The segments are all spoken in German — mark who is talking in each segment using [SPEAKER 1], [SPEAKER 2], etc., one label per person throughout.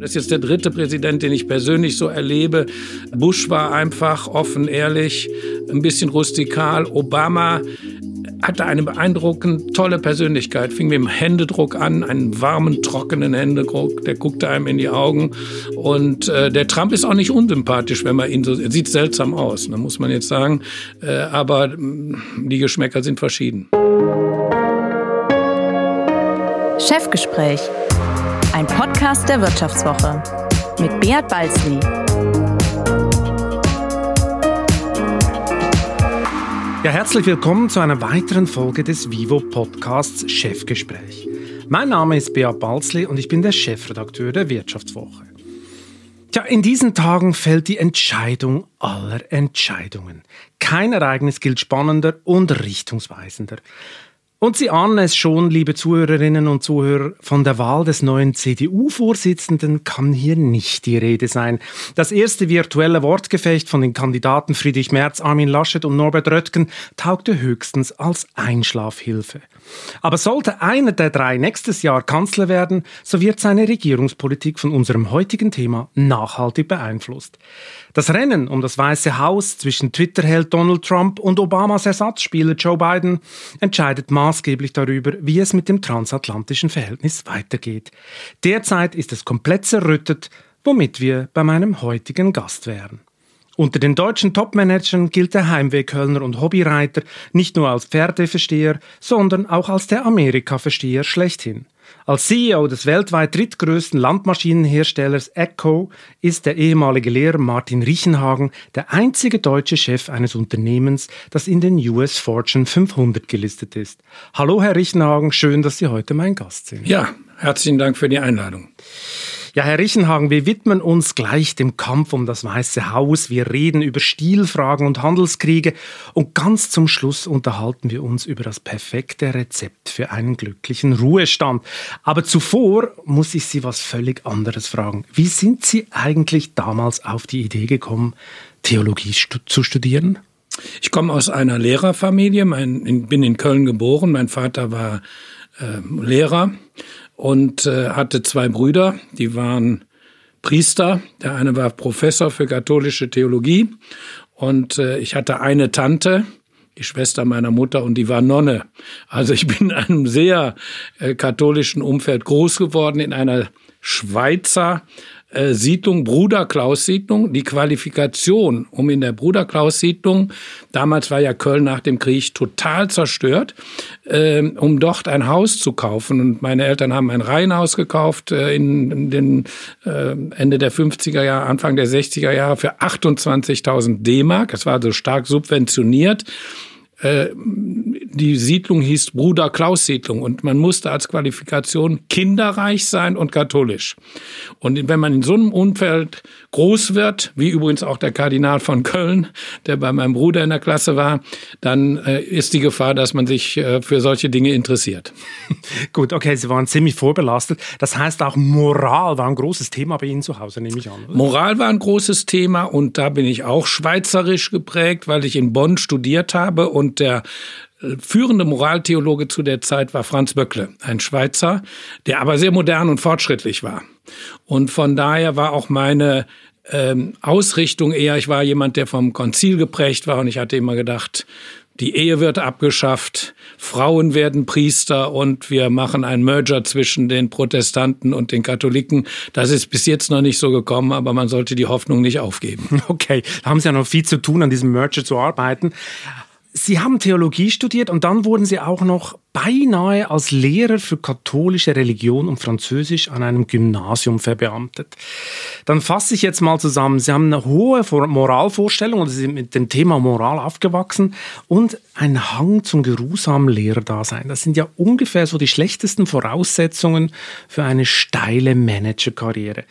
[SPEAKER 1] Das ist jetzt der dritte Präsident, den ich persönlich so erlebe. Bush war einfach offen, ehrlich, ein bisschen rustikal. Obama hatte eine beeindruckend tolle Persönlichkeit, fing mit dem Händedruck an, einen warmen, trockenen Händedruck, der guckte einem in die Augen. Und äh, der Trump ist auch nicht unsympathisch, wenn man ihn so, er sieht seltsam aus, ne, muss man jetzt sagen. Äh, aber mm, die Geschmäcker sind verschieden.
[SPEAKER 2] Chefgespräch, ein Podcast der Wirtschaftswoche mit Beat Balzli.
[SPEAKER 3] Ja, herzlich willkommen zu einer weiteren Folge des Vivo Podcasts Chefgespräch. Mein Name ist Beat Balzli und ich bin der Chefredakteur der Wirtschaftswoche. Tja, in diesen Tagen fällt die Entscheidung aller Entscheidungen. Kein Ereignis gilt spannender und richtungsweisender. Und Sie ahnen es schon, liebe Zuhörerinnen und Zuhörer, von der Wahl des neuen CDU-Vorsitzenden kann hier nicht die Rede sein. Das erste virtuelle Wortgefecht von den Kandidaten Friedrich Merz, Armin Laschet und Norbert Röttgen taugte höchstens als Einschlafhilfe. Aber sollte einer der drei nächstes Jahr Kanzler werden, so wird seine Regierungspolitik von unserem heutigen Thema nachhaltig beeinflusst. Das Rennen um das Weiße Haus zwischen Twitter-Held Donald Trump und Obamas Ersatzspieler Joe Biden entscheidet maßgeblich darüber, wie es mit dem transatlantischen Verhältnis weitergeht. Derzeit ist es komplett zerrüttet, womit wir bei meinem heutigen Gast wären. Unter den deutschen Topmanagern gilt der Heimwehkölner und Hobbyreiter nicht nur als Pferdeversteher, sondern auch als der Amerika-Versteher schlechthin. Als CEO des weltweit drittgrößten Landmaschinenherstellers Echo ist der ehemalige Lehrer Martin Riechenhagen der einzige deutsche Chef eines Unternehmens, das in den US Fortune 500 gelistet ist. Hallo Herr Riechenhagen, schön, dass Sie heute mein Gast sind.
[SPEAKER 1] Ja, herzlichen Dank für die Einladung.
[SPEAKER 3] Ja, Herr Riechenhagen, wir widmen uns gleich dem Kampf um das Weiße Haus. Wir reden über Stilfragen und Handelskriege. Und ganz zum Schluss unterhalten wir uns über das perfekte Rezept für einen glücklichen Ruhestand. Aber zuvor muss ich Sie was völlig anderes fragen. Wie sind Sie eigentlich damals auf die Idee gekommen, Theologie stu zu studieren?
[SPEAKER 1] Ich komme aus einer Lehrerfamilie. Mein, bin in Köln geboren. Mein Vater war äh, Lehrer und äh, hatte zwei Brüder, die waren Priester. Der eine war Professor für katholische Theologie und äh, ich hatte eine Tante, die Schwester meiner Mutter und die war Nonne. Also ich bin in einem sehr äh, katholischen Umfeld groß geworden, in einer Schweizer äh, Siedlung, Bruder Klaus Siedlung, die Qualifikation, um in der Bruder Klaus Siedlung, damals war ja Köln nach dem Krieg total zerstört, äh, um dort ein Haus zu kaufen. Und meine Eltern haben ein Reihenhaus gekauft äh, in, in den äh, Ende der 50er Jahre, Anfang der 60er Jahre für 28.000 D-Mark. Es war also stark subventioniert. Die Siedlung hieß Bruder Klaus Siedlung und man musste als Qualifikation kinderreich sein und katholisch. Und wenn man in so einem Umfeld groß wird, wie übrigens auch der Kardinal von Köln, der bei meinem Bruder in der Klasse war, dann äh, ist die Gefahr, dass man sich äh, für solche Dinge interessiert.
[SPEAKER 3] Gut, okay, Sie waren ziemlich vorbelastet. Das heißt auch Moral war ein großes Thema bei Ihnen zu Hause, nehme ich an.
[SPEAKER 1] Oder? Moral war ein großes Thema und da bin ich auch schweizerisch geprägt, weil ich in Bonn studiert habe und der führende Moraltheologe zu der Zeit war Franz Böckle, ein Schweizer, der aber sehr modern und fortschrittlich war. Und von daher war auch meine ähm, Ausrichtung eher, ich war jemand, der vom Konzil geprägt war und ich hatte immer gedacht, die Ehe wird abgeschafft, Frauen werden Priester und wir machen einen Merger zwischen den Protestanten und den Katholiken. Das ist bis jetzt noch nicht so gekommen, aber man sollte die Hoffnung nicht aufgeben.
[SPEAKER 3] Okay, da haben Sie ja noch viel zu tun, an diesem Merger zu arbeiten. Sie haben Theologie studiert und dann wurden Sie auch noch beinahe als Lehrer für katholische Religion und Französisch an einem Gymnasium verbeamtet. Dann fasse ich jetzt mal zusammen. Sie haben eine hohe Moralvorstellung oder Sie sind mit dem Thema Moral aufgewachsen und ein Hang zum geruhsamen Lehrerdasein. Das sind ja ungefähr so die schlechtesten Voraussetzungen für eine steile Managerkarriere.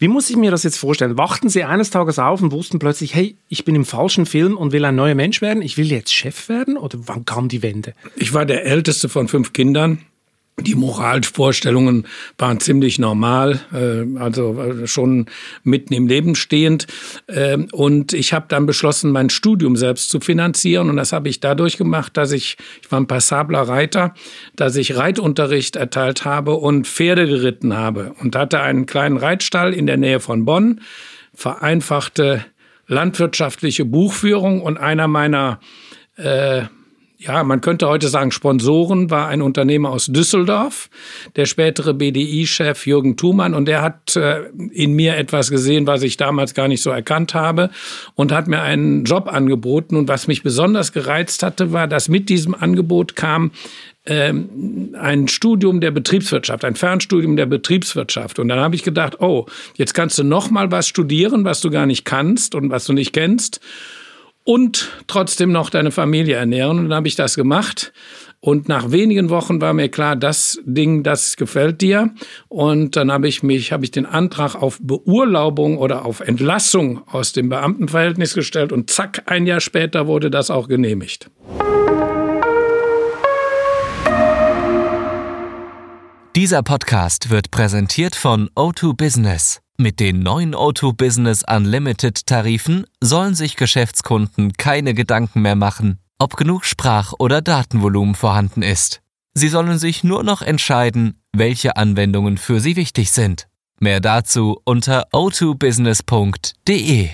[SPEAKER 3] Wie muss ich mir das jetzt vorstellen? Wachten Sie eines Tages auf und wussten plötzlich, hey, ich bin im falschen Film und will ein neuer Mensch werden? Ich will jetzt Chef werden? Oder wann kam die Wende?
[SPEAKER 1] Ich war der älteste von fünf Kindern. Die Moralvorstellungen waren ziemlich normal, äh, also äh, schon mitten im Leben stehend. Ähm, und ich habe dann beschlossen, mein Studium selbst zu finanzieren. Und das habe ich dadurch gemacht, dass ich, ich war ein passabler Reiter, dass ich Reitunterricht erteilt habe und Pferde geritten habe und hatte einen kleinen Reitstall in der Nähe von Bonn, vereinfachte landwirtschaftliche Buchführung und einer meiner äh, ja, man könnte heute sagen, Sponsoren war ein Unternehmer aus Düsseldorf, der spätere BDI-Chef Jürgen Thumann. Und der hat äh, in mir etwas gesehen, was ich damals gar nicht so erkannt habe und hat mir einen Job angeboten. Und was mich besonders gereizt hatte, war, dass mit diesem Angebot kam, ähm, ein Studium der Betriebswirtschaft, ein Fernstudium der Betriebswirtschaft. Und dann habe ich gedacht, oh, jetzt kannst du noch mal was studieren, was du gar nicht kannst und was du nicht kennst und trotzdem noch deine Familie ernähren. Und dann habe ich das gemacht. Und nach wenigen Wochen war mir klar, das Ding, das gefällt dir. Und dann habe ich mich, habe ich den Antrag auf Beurlaubung oder auf Entlassung aus dem Beamtenverhältnis gestellt. Und zack, ein Jahr später wurde das auch genehmigt.
[SPEAKER 4] Dieser Podcast wird präsentiert von O2 Business. Mit den neuen O2 Business Unlimited Tarifen sollen sich Geschäftskunden keine Gedanken mehr machen, ob genug Sprach- oder Datenvolumen vorhanden ist. Sie sollen sich nur noch entscheiden, welche Anwendungen für sie wichtig sind. Mehr dazu unter o2business.de.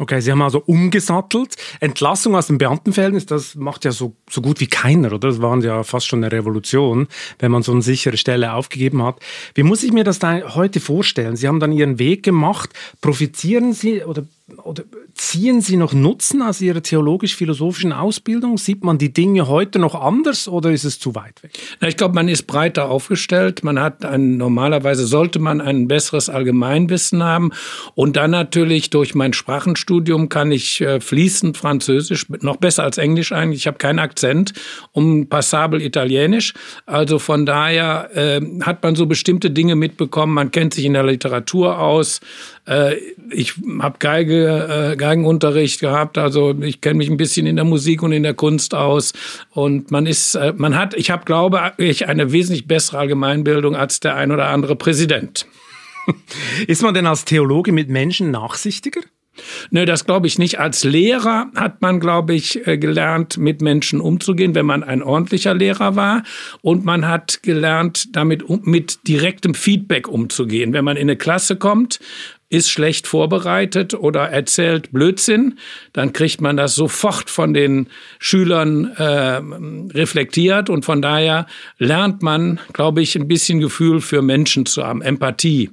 [SPEAKER 3] Okay, Sie haben also umgesattelt. Entlassung aus dem Beamtenverhältnis, das macht ja so, so gut wie keiner, oder? Das war ja fast schon eine Revolution, wenn man so eine sichere Stelle aufgegeben hat. Wie muss ich mir das da heute vorstellen? Sie haben dann Ihren Weg gemacht. Profitieren Sie oder oder ziehen Sie noch Nutzen aus Ihrer theologisch-philosophischen Ausbildung? Sieht man die Dinge heute noch anders oder ist es zu weit weg?
[SPEAKER 1] ich glaube, man ist breiter aufgestellt. Man hat ein, normalerweise sollte man ein besseres Allgemeinwissen haben. Und dann natürlich durch mein Sprachenstudium kann ich äh, fließend Französisch, noch besser als Englisch eigentlich. Ich habe keinen Akzent, um passabel Italienisch. Also von daher äh, hat man so bestimmte Dinge mitbekommen. Man kennt sich in der Literatur aus. Äh, ich habe Geige, äh, Geigenunterricht gehabt, also ich kenne mich ein bisschen in der Musik und in der Kunst aus. Und man ist, äh, man hat, ich habe, glaube ich, eine wesentlich bessere Allgemeinbildung als der ein oder andere Präsident.
[SPEAKER 3] Ist man denn als Theologe mit Menschen nachsichtiger?
[SPEAKER 1] Nö, das glaube ich nicht. Als Lehrer hat man, glaube ich, gelernt, mit Menschen umzugehen, wenn man ein ordentlicher Lehrer war. Und man hat gelernt, damit mit direktem Feedback umzugehen. Wenn man in eine Klasse kommt ist schlecht vorbereitet oder erzählt Blödsinn, dann kriegt man das sofort von den Schülern äh, reflektiert und von daher lernt man, glaube ich, ein bisschen Gefühl für Menschen zu haben, Empathie.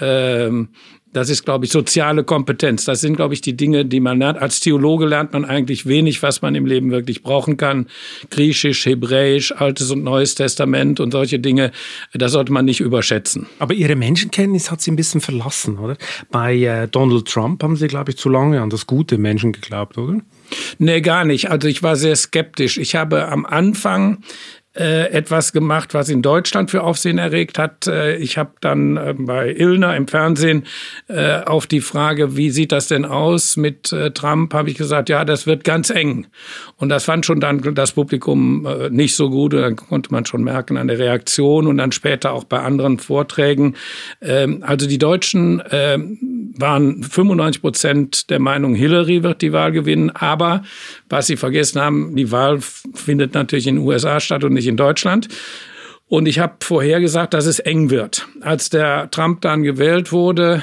[SPEAKER 1] Ähm, das ist, glaube ich, soziale Kompetenz. Das sind, glaube ich, die Dinge, die man lernt. Als Theologe lernt man eigentlich wenig, was man im Leben wirklich brauchen kann. Griechisch, Hebräisch, Altes und Neues Testament und solche Dinge, das sollte man nicht überschätzen.
[SPEAKER 3] Aber Ihre Menschenkenntnis hat Sie ein bisschen verlassen, oder? Bei äh, Donald Trump haben Sie, glaube ich, zu lange an das gute Menschen geglaubt, oder?
[SPEAKER 1] Nee, gar nicht. Also ich war sehr skeptisch. Ich habe am Anfang äh, etwas gemacht, was in Deutschland für Aufsehen erregt hat. Äh, ich habe dann äh, bei Illner im Fernsehen äh, auf die Frage, wie sieht das denn aus mit äh, Trump, habe ich gesagt, ja, das wird ganz eng. Und das fand schon dann das Publikum nicht so gut. Und dann konnte man schon merken an der Reaktion und dann später auch bei anderen Vorträgen. Ähm, also die Deutschen ähm, waren 95 Prozent der Meinung, Hillary wird die Wahl gewinnen. Aber was sie vergessen haben, die Wahl findet natürlich in den USA statt und nicht in Deutschland. Und ich habe vorhergesagt, dass es eng wird. Als der Trump dann gewählt wurde,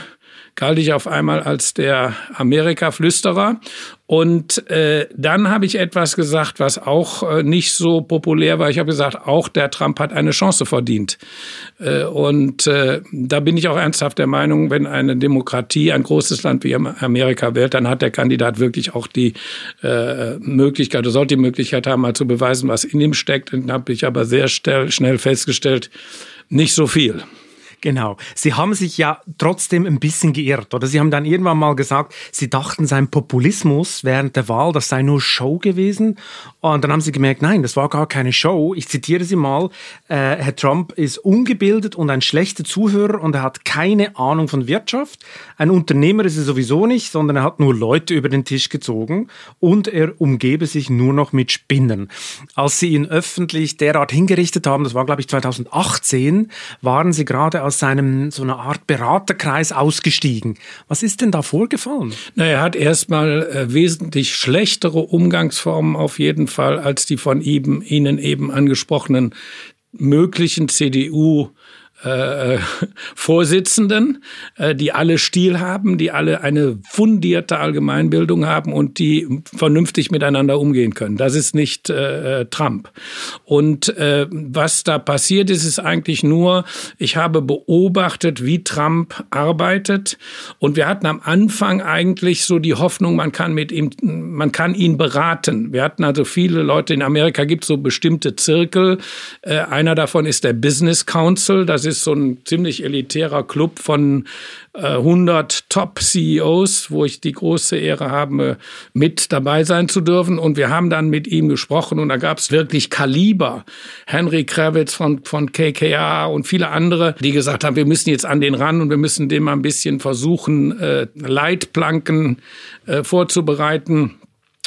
[SPEAKER 1] galt ich auf einmal als der Amerika-Flüsterer. Und äh, dann habe ich etwas gesagt, was auch äh, nicht so populär war. Ich habe gesagt, auch der Trump hat eine Chance verdient. Äh, und äh, da bin ich auch ernsthaft der Meinung, wenn eine Demokratie ein großes Land wie Amerika wählt, dann hat der Kandidat wirklich auch die äh, Möglichkeit, oder sollte die Möglichkeit haben, mal zu beweisen, was in ihm steckt. Und habe ich aber sehr schnell festgestellt, nicht so viel.
[SPEAKER 3] Genau. Sie haben sich ja trotzdem ein bisschen geirrt, oder? Sie haben dann irgendwann mal gesagt, Sie dachten, sein Populismus während der Wahl, das sei nur Show gewesen. Und dann haben Sie gemerkt, nein, das war gar keine Show. Ich zitiere Sie mal, äh, Herr Trump ist ungebildet und ein schlechter Zuhörer und er hat keine Ahnung von Wirtschaft. Ein Unternehmer ist er sowieso nicht, sondern er hat nur Leute über den Tisch gezogen und er umgebe sich nur noch mit Spinnen. Als Sie ihn öffentlich derart hingerichtet haben, das war glaube ich 2018, waren Sie gerade aus seinem so einer Art Beraterkreis ausgestiegen. Was ist denn da vorgefallen?
[SPEAKER 1] Na, er hat erstmal äh, wesentlich schlechtere Umgangsformen auf jeden Fall als die von ihm, Ihnen eben angesprochenen möglichen CDU äh, Vorsitzenden, äh, die alle Stil haben, die alle eine fundierte Allgemeinbildung haben und die vernünftig miteinander umgehen können. Das ist nicht äh, äh, Trump. Und äh, was da passiert ist, ist eigentlich nur, ich habe beobachtet, wie Trump arbeitet und wir hatten am Anfang eigentlich so die Hoffnung, man kann mit ihm, man kann ihn beraten. Wir hatten also viele Leute in Amerika, gibt so bestimmte Zirkel. Äh, einer davon ist der Business Council, das ist ist so ein ziemlich elitärer Club von äh, 100 Top-CEOs, wo ich die große Ehre habe, mit dabei sein zu dürfen. Und wir haben dann mit ihm gesprochen und da gab es wirklich Kaliber. Henry Kravitz von, von KKA und viele andere, die gesagt haben, wir müssen jetzt an den ran und wir müssen dem mal ein bisschen versuchen, äh, Leitplanken äh, vorzubereiten.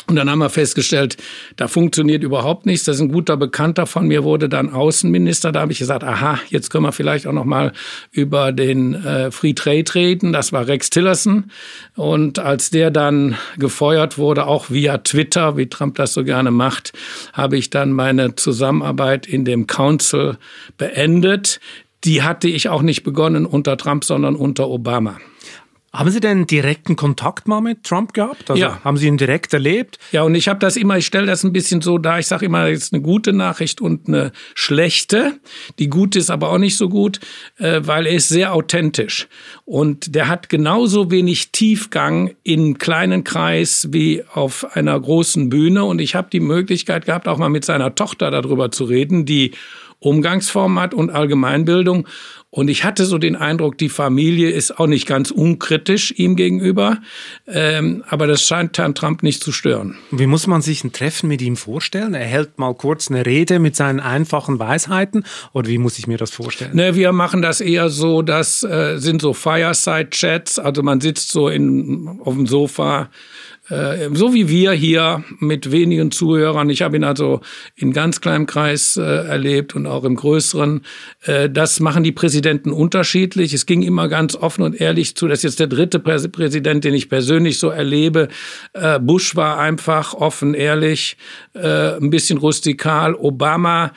[SPEAKER 1] Und dann haben wir festgestellt, da funktioniert überhaupt nichts. Das ist ein guter Bekannter von mir, wurde dann Außenminister. Da habe ich gesagt, aha, jetzt können wir vielleicht auch noch mal über den äh, Free Trade reden. Das war Rex Tillerson. Und als der dann gefeuert wurde, auch via Twitter, wie Trump das so gerne macht, habe ich dann meine Zusammenarbeit in dem Council beendet. Die hatte ich auch nicht begonnen unter Trump, sondern unter Obama.
[SPEAKER 3] Haben Sie denn direkten Kontakt mal mit Trump gehabt? Also
[SPEAKER 1] ja.
[SPEAKER 3] Haben Sie ihn direkt erlebt?
[SPEAKER 1] Ja, und ich habe das immer, ich stelle das ein bisschen so dar, ich sage immer, jetzt eine gute Nachricht und eine schlechte. Die gute ist aber auch nicht so gut, äh, weil er ist sehr authentisch. Und der hat genauso wenig Tiefgang in kleinen Kreis wie auf einer großen Bühne. Und ich habe die Möglichkeit gehabt, auch mal mit seiner Tochter darüber zu reden, die Umgangsform hat und Allgemeinbildung. Und ich hatte so den Eindruck, die Familie ist auch nicht ganz unkritisch ihm gegenüber. Ähm, aber das scheint Herrn Trump nicht zu stören.
[SPEAKER 3] Wie muss man sich ein Treffen mit ihm vorstellen? Er hält mal kurz eine Rede mit seinen einfachen Weisheiten. Oder wie muss ich mir das vorstellen?
[SPEAKER 1] Ne, wir machen das eher so, das äh, sind so Fireside-Chats. Also man sitzt so in, auf dem Sofa äh, so wie wir hier mit wenigen Zuhörern. Ich habe ihn also in ganz kleinem Kreis äh, erlebt und auch im größeren. Äh, das machen die Präsidenten unterschiedlich. Es ging immer ganz offen und ehrlich zu. Das ist jetzt der dritte Prä Präsident, den ich persönlich so erlebe. Äh, Bush war einfach offen, ehrlich, äh, ein bisschen rustikal. Obama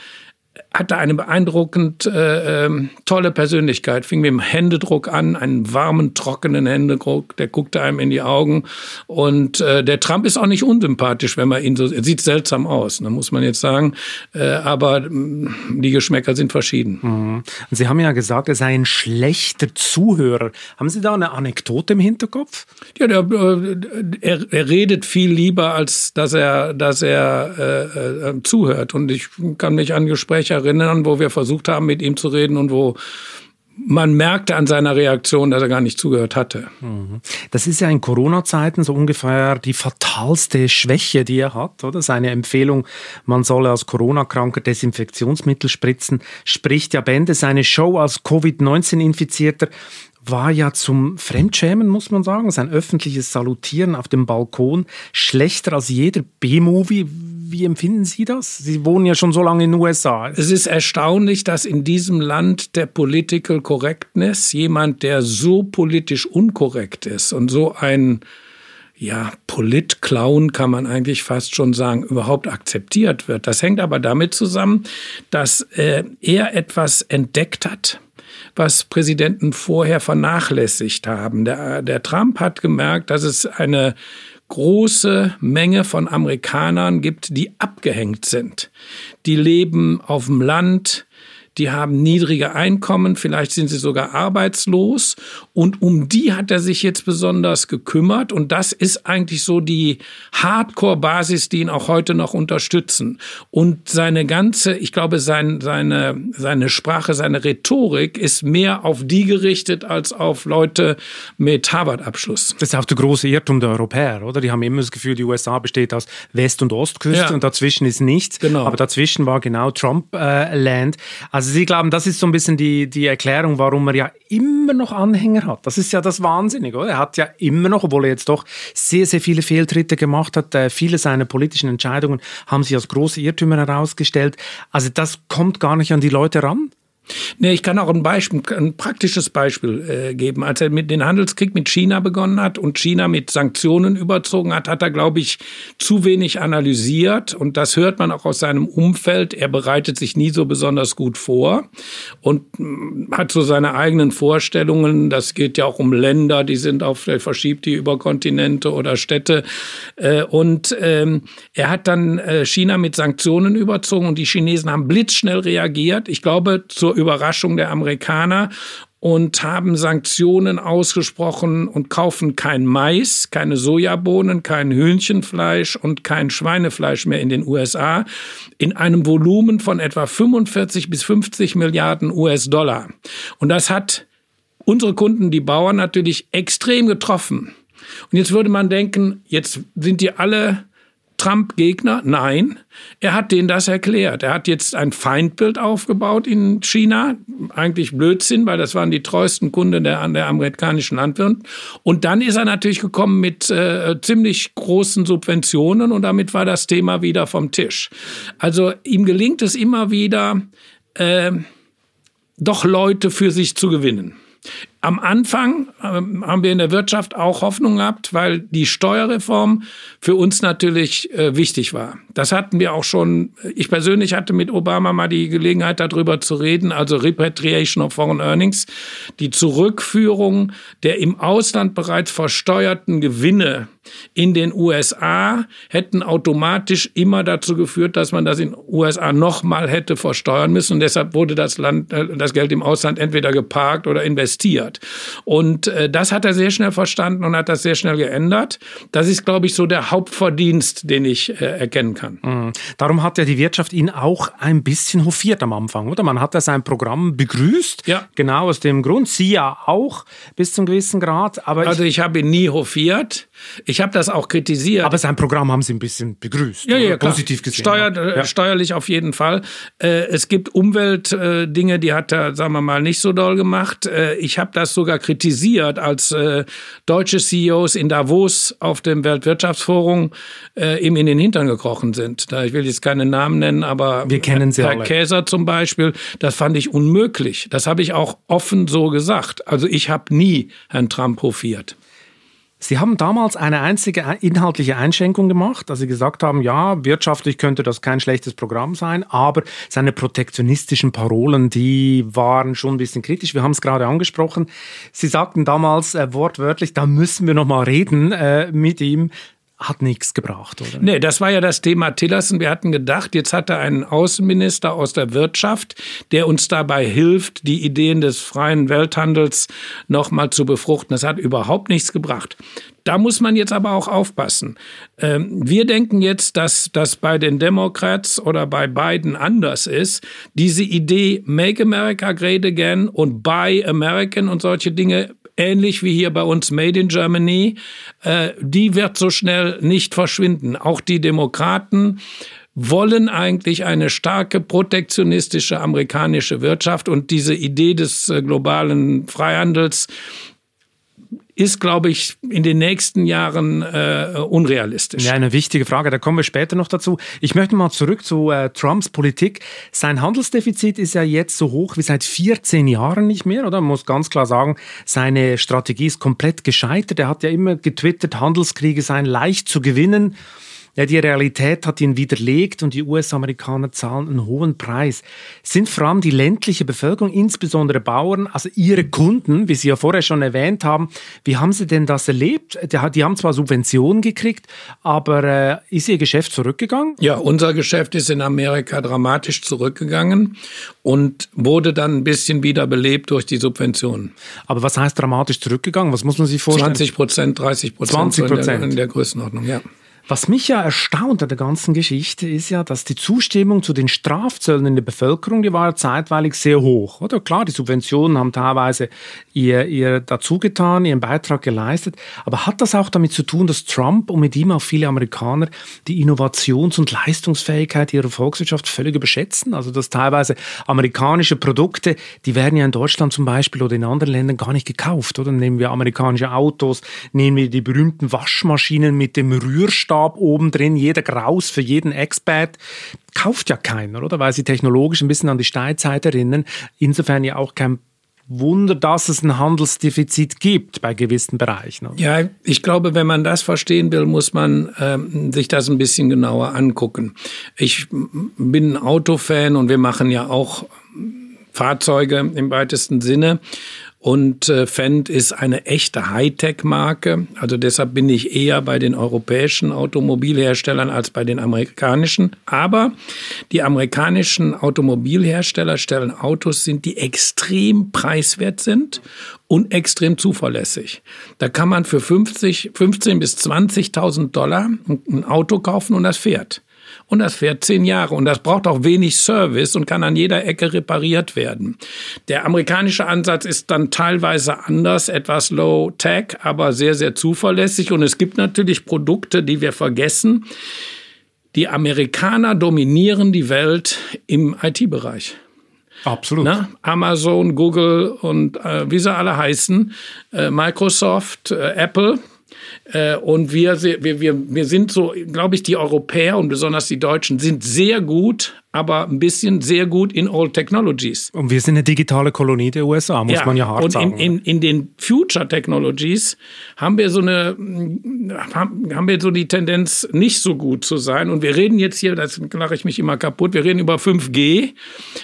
[SPEAKER 1] hatte eine beeindruckend äh, äh, tolle Persönlichkeit. Fing mit dem Händedruck an, einen warmen, trockenen Händedruck, der guckte einem in die Augen. Und äh, der Trump ist auch nicht unsympathisch, wenn man ihn so, er sieht seltsam aus, ne, muss man jetzt sagen. Äh, aber mh, die Geschmäcker sind verschieden.
[SPEAKER 3] Mhm. Sie haben ja gesagt, er sei ein schlechter Zuhörer. Haben Sie da eine Anekdote im Hinterkopf?
[SPEAKER 1] Ja, der, äh, er, er redet viel lieber, als dass er, dass er äh, äh, zuhört. Und ich kann mich an Gespräche erinnern, wo wir versucht haben, mit ihm zu reden und wo man merkte an seiner Reaktion, dass er gar nicht zugehört hatte.
[SPEAKER 3] Mhm. Das ist ja in Corona-Zeiten so ungefähr die fatalste Schwäche, die er hat, oder? Seine Empfehlung, man solle als Corona-Kranker Desinfektionsmittel spritzen, spricht ja Bände. Seine Show als Covid-19-Infizierter war ja zum Fremdschämen, muss man sagen. Sein öffentliches Salutieren auf dem Balkon schlechter als jeder B-Movie. Wie empfinden Sie das? Sie wohnen ja schon so lange in den USA.
[SPEAKER 1] Es ist erstaunlich, dass in diesem Land der Political Correctness jemand, der so politisch unkorrekt ist und so ein ja, Polit-Clown kann man eigentlich fast schon sagen, überhaupt akzeptiert wird. Das hängt aber damit zusammen, dass äh, er etwas entdeckt hat, was Präsidenten vorher vernachlässigt haben. Der, der Trump hat gemerkt, dass es eine große Menge von Amerikanern gibt, die abgehängt sind. Die leben auf dem Land, die haben niedrige Einkommen, vielleicht sind sie sogar arbeitslos. Und um die hat er sich jetzt besonders gekümmert. Und das ist eigentlich so die Hardcore-Basis, die ihn auch heute noch unterstützen. Und seine ganze, ich glaube, sein, seine, seine Sprache, seine Rhetorik ist mehr auf die gerichtet als auf Leute mit Harvard-Abschluss.
[SPEAKER 3] Das ist auch der große Irrtum der Europäer, oder? Die haben immer das Gefühl, die USA besteht aus West- und Ostküste ja. und dazwischen ist nichts. Genau. Aber dazwischen war genau Trump-Land. Äh, also Sie glauben, das ist so ein bisschen die, die Erklärung, warum er ja immer noch Anhänger hat. Das ist ja das Wahnsinnige, oder? Er hat ja immer noch, obwohl er jetzt doch sehr, sehr viele Fehltritte gemacht hat, äh, viele seiner politischen Entscheidungen haben sich als große Irrtümer herausgestellt. Also das kommt gar nicht an die Leute ran.
[SPEAKER 1] Nee, ich kann auch ein Beispiel, ein praktisches Beispiel äh, geben. Als er mit den Handelskrieg mit China begonnen hat und China mit Sanktionen überzogen hat, hat er, glaube ich, zu wenig analysiert. Und das hört man auch aus seinem Umfeld. Er bereitet sich nie so besonders gut vor und mm, hat so seine eigenen Vorstellungen. Das geht ja auch um Länder, die sind auf, vielleicht verschiebt die über Kontinente oder Städte. Äh, und ähm, er hat dann äh, China mit Sanktionen überzogen und die Chinesen haben blitzschnell reagiert. Ich glaube, zur Überraschung der Amerikaner und haben Sanktionen ausgesprochen und kaufen kein Mais, keine Sojabohnen, kein Hühnchenfleisch und kein Schweinefleisch mehr in den USA in einem Volumen von etwa 45 bis 50 Milliarden US-Dollar. Und das hat unsere Kunden, die Bauern, natürlich extrem getroffen. Und jetzt würde man denken, jetzt sind die alle Trump-Gegner? Nein, er hat denen das erklärt. Er hat jetzt ein Feindbild aufgebaut in China. Eigentlich Blödsinn, weil das waren die treuesten Kunden der, der amerikanischen Landwirte. Und dann ist er natürlich gekommen mit äh, ziemlich großen Subventionen und damit war das Thema wieder vom Tisch. Also ihm gelingt es immer wieder, äh, doch Leute für sich zu gewinnen. Am Anfang ähm, haben wir in der Wirtschaft auch Hoffnung gehabt, weil die Steuerreform für uns natürlich äh, wichtig war. Das hatten wir auch schon, ich persönlich hatte mit Obama mal die Gelegenheit darüber zu reden, also Repatriation of Foreign Earnings, die Zurückführung der im Ausland bereits versteuerten Gewinne in den USA hätten automatisch immer dazu geführt, dass man das in USA nochmal hätte versteuern müssen und deshalb wurde das Land, äh, das Geld im Ausland entweder geparkt oder investiert wird. Und äh, das hat er sehr schnell verstanden und hat das sehr schnell geändert. Das ist, glaube ich, so der Hauptverdienst, den ich äh, erkennen kann.
[SPEAKER 3] Mhm. Darum hat ja die Wirtschaft ihn auch ein bisschen hofiert am Anfang, oder? Man hat ja sein Programm begrüßt. Ja. Genau aus dem Grund. Sie ja auch bis zum gewissen Grad.
[SPEAKER 1] Aber also ich, ich habe ihn nie hofiert. Ich habe das auch kritisiert.
[SPEAKER 3] Aber sein Programm haben Sie ein bisschen begrüßt.
[SPEAKER 1] Ja, ja, klar. positiv gesehen. Steuer, äh, ja. Steuerlich auf jeden Fall. Äh, es gibt Umweltdinge, die hat er, sagen wir mal, nicht so doll gemacht. Ich habe das sogar kritisiert, als äh, deutsche CEOs in Davos auf dem Weltwirtschaftsforum äh, ihm in den Hintern gekrochen sind. Da, ich will jetzt keine Namen nennen, aber
[SPEAKER 3] wir kennen sie
[SPEAKER 1] Herr
[SPEAKER 3] alle.
[SPEAKER 1] Käser zum Beispiel, das fand ich unmöglich. Das habe ich auch offen so gesagt. Also ich habe nie Herrn Trump hofiert.
[SPEAKER 3] Sie haben damals eine einzige inhaltliche Einschränkung gemacht, dass Sie gesagt haben, ja, wirtschaftlich könnte das kein schlechtes Programm sein, aber seine protektionistischen Parolen, die waren schon ein bisschen kritisch. Wir haben es gerade angesprochen. Sie sagten damals äh, wortwörtlich, da müssen wir noch mal reden äh, mit ihm hat nichts gebracht, oder?
[SPEAKER 1] Nee, das war ja das Thema Tillerson. Wir hatten gedacht, jetzt hat er einen Außenminister aus der Wirtschaft, der uns dabei hilft, die Ideen des freien Welthandels nochmal zu befruchten. Das hat überhaupt nichts gebracht. Da muss man jetzt aber auch aufpassen. Ähm, wir denken jetzt, dass das bei den Democrats oder bei Biden anders ist. Diese Idee Make America Great Again und Buy American und solche Dinge ähnlich wie hier bei uns Made in Germany, äh, die wird so schnell nicht verschwinden. Auch die Demokraten wollen eigentlich eine starke protektionistische amerikanische Wirtschaft und diese Idee des äh, globalen Freihandels ist, glaube ich, in den nächsten Jahren äh, unrealistisch.
[SPEAKER 3] Ja, eine wichtige Frage, da kommen wir später noch dazu. Ich möchte mal zurück zu äh, Trumps Politik. Sein Handelsdefizit ist ja jetzt so hoch wie seit 14 Jahren nicht mehr, oder? Man muss ganz klar sagen, seine Strategie ist komplett gescheitert. Er hat ja immer getwittert, Handelskriege seien leicht zu gewinnen. Ja, die Realität hat ihn widerlegt und die US-Amerikaner zahlen einen hohen Preis. Sind vor allem die ländliche Bevölkerung, insbesondere Bauern, also ihre Kunden, wie Sie ja vorher schon erwähnt haben, wie haben Sie denn das erlebt? Die haben zwar Subventionen gekriegt, aber äh, ist Ihr Geschäft zurückgegangen?
[SPEAKER 1] Ja, unser Geschäft ist in Amerika dramatisch zurückgegangen und wurde dann ein bisschen wiederbelebt durch die Subventionen.
[SPEAKER 3] Aber was heißt dramatisch zurückgegangen? Was muss man sich vorstellen?
[SPEAKER 1] 20 Prozent, 30 Prozent
[SPEAKER 3] 20 Prozent.
[SPEAKER 1] in, in der Größenordnung, ja.
[SPEAKER 3] Was mich ja erstaunt an der ganzen Geschichte ist ja, dass die Zustimmung zu den Strafzöllen in der Bevölkerung, die war ja zeitweilig sehr hoch. Oder klar, die Subventionen haben teilweise ihr, ihr dazu getan, ihren Beitrag geleistet. Aber hat das auch damit zu tun, dass Trump und mit ihm auch viele Amerikaner die Innovations- und Leistungsfähigkeit ihrer Volkswirtschaft völlig überschätzen? Also dass teilweise amerikanische Produkte, die werden ja in Deutschland zum Beispiel oder in anderen Ländern gar nicht gekauft. Oder nehmen wir amerikanische Autos, nehmen wir die berühmten Waschmaschinen mit dem Rührstab Maßstab oben drin, jeder Graus für jeden Expert. Kauft ja keiner, oder? Weil sie technologisch ein bisschen an die Steinzeit erinnern. Insofern ja auch kein Wunder, dass es ein Handelsdefizit gibt bei gewissen Bereichen.
[SPEAKER 1] Ja, ich glaube, wenn man das verstehen will, muss man ähm, sich das ein bisschen genauer angucken. Ich bin ein Autofan und wir machen ja auch Fahrzeuge im weitesten Sinne. Und äh, Fendt ist eine echte Hightech-Marke. Also deshalb bin ich eher bei den europäischen Automobilherstellern als bei den amerikanischen. Aber die amerikanischen Automobilhersteller stellen Autos sind, die extrem preiswert sind und extrem zuverlässig. Da kann man für 50, 15 bis 20.000 Dollar ein Auto kaufen und das fährt und das fährt zehn Jahre und das braucht auch wenig Service und kann an jeder Ecke repariert werden. Der amerikanische Ansatz ist dann teilweise anders, etwas low-tech, aber sehr, sehr zuverlässig und es gibt natürlich Produkte, die wir vergessen. Die Amerikaner dominieren die Welt im IT-Bereich.
[SPEAKER 3] Absolut.
[SPEAKER 1] Na, Amazon, Google und äh, wie sie alle heißen, äh, Microsoft, äh, Apple, und wir, wir, wir, wir sind so, glaube ich, die Europäer und besonders die Deutschen sind sehr gut aber ein bisschen sehr gut in Old Technologies.
[SPEAKER 3] Und wir sind eine digitale Kolonie der USA, muss
[SPEAKER 1] ja,
[SPEAKER 3] man ja hart
[SPEAKER 1] und
[SPEAKER 3] sagen.
[SPEAKER 1] Und in, in, in, den Future Technologies haben wir so eine, haben wir so die Tendenz, nicht so gut zu sein. Und wir reden jetzt hier, das lache ich mich immer kaputt, wir reden über 5G.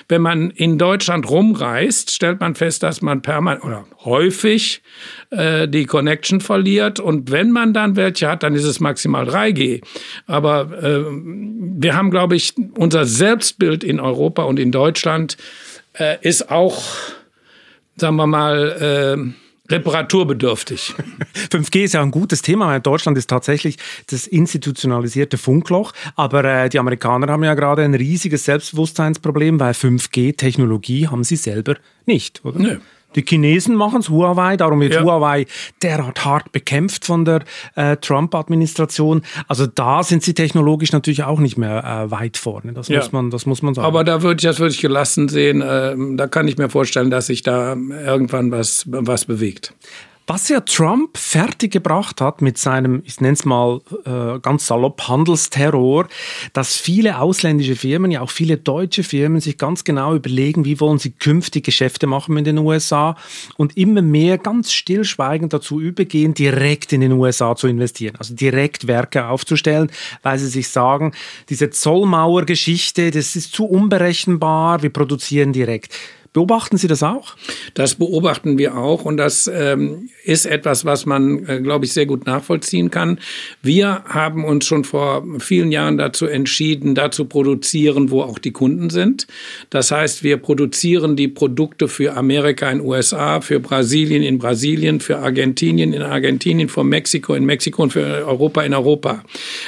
[SPEAKER 1] Wenn man in Deutschland rumreist, stellt man fest, dass man permanent oder häufig äh, die Connection verliert. Und wenn man dann welche hat, dann ist es maximal 3G. Aber äh, wir haben, glaube ich, unser selbst Selbstbild in Europa und in Deutschland äh, ist auch, sagen wir mal, äh, reparaturbedürftig.
[SPEAKER 3] 5G ist ja ein gutes Thema. Deutschland ist tatsächlich das institutionalisierte Funkloch, aber äh, die Amerikaner haben ja gerade ein riesiges Selbstbewusstseinsproblem, weil 5G-Technologie haben sie selber nicht, oder? Nö. Die Chinesen machen es, Huawei, darum wird ja. Huawei derart hart bekämpft von der äh, Trump-Administration. Also da sind sie technologisch natürlich auch nicht mehr äh, weit vorne. Das, ja. muss man, das muss man sagen.
[SPEAKER 1] Aber da würde ich, das würde ich gelassen sehen. Äh, da kann ich mir vorstellen, dass sich da irgendwann was, was bewegt.
[SPEAKER 3] Was ja Trump fertiggebracht hat mit seinem, ich nenne es mal äh, ganz salopp, Handelsterror, dass viele ausländische Firmen, ja auch viele deutsche Firmen sich ganz genau überlegen, wie wollen sie künftig Geschäfte machen in den USA und immer mehr ganz stillschweigend dazu übergehen, direkt in den USA zu investieren, also direkt Werke aufzustellen, weil sie sich sagen, diese Zollmauergeschichte, das ist zu unberechenbar, wir produzieren direkt. Beobachten Sie das auch?
[SPEAKER 1] Das beobachten wir auch und das ähm, ist etwas, was man, äh, glaube ich, sehr gut nachvollziehen kann. Wir haben uns schon vor vielen Jahren dazu entschieden, da zu produzieren, wo auch die Kunden sind. Das heißt, wir produzieren die Produkte für Amerika in USA, für Brasilien in Brasilien, für Argentinien in Argentinien, für Mexiko in Mexiko und für Europa in Europa.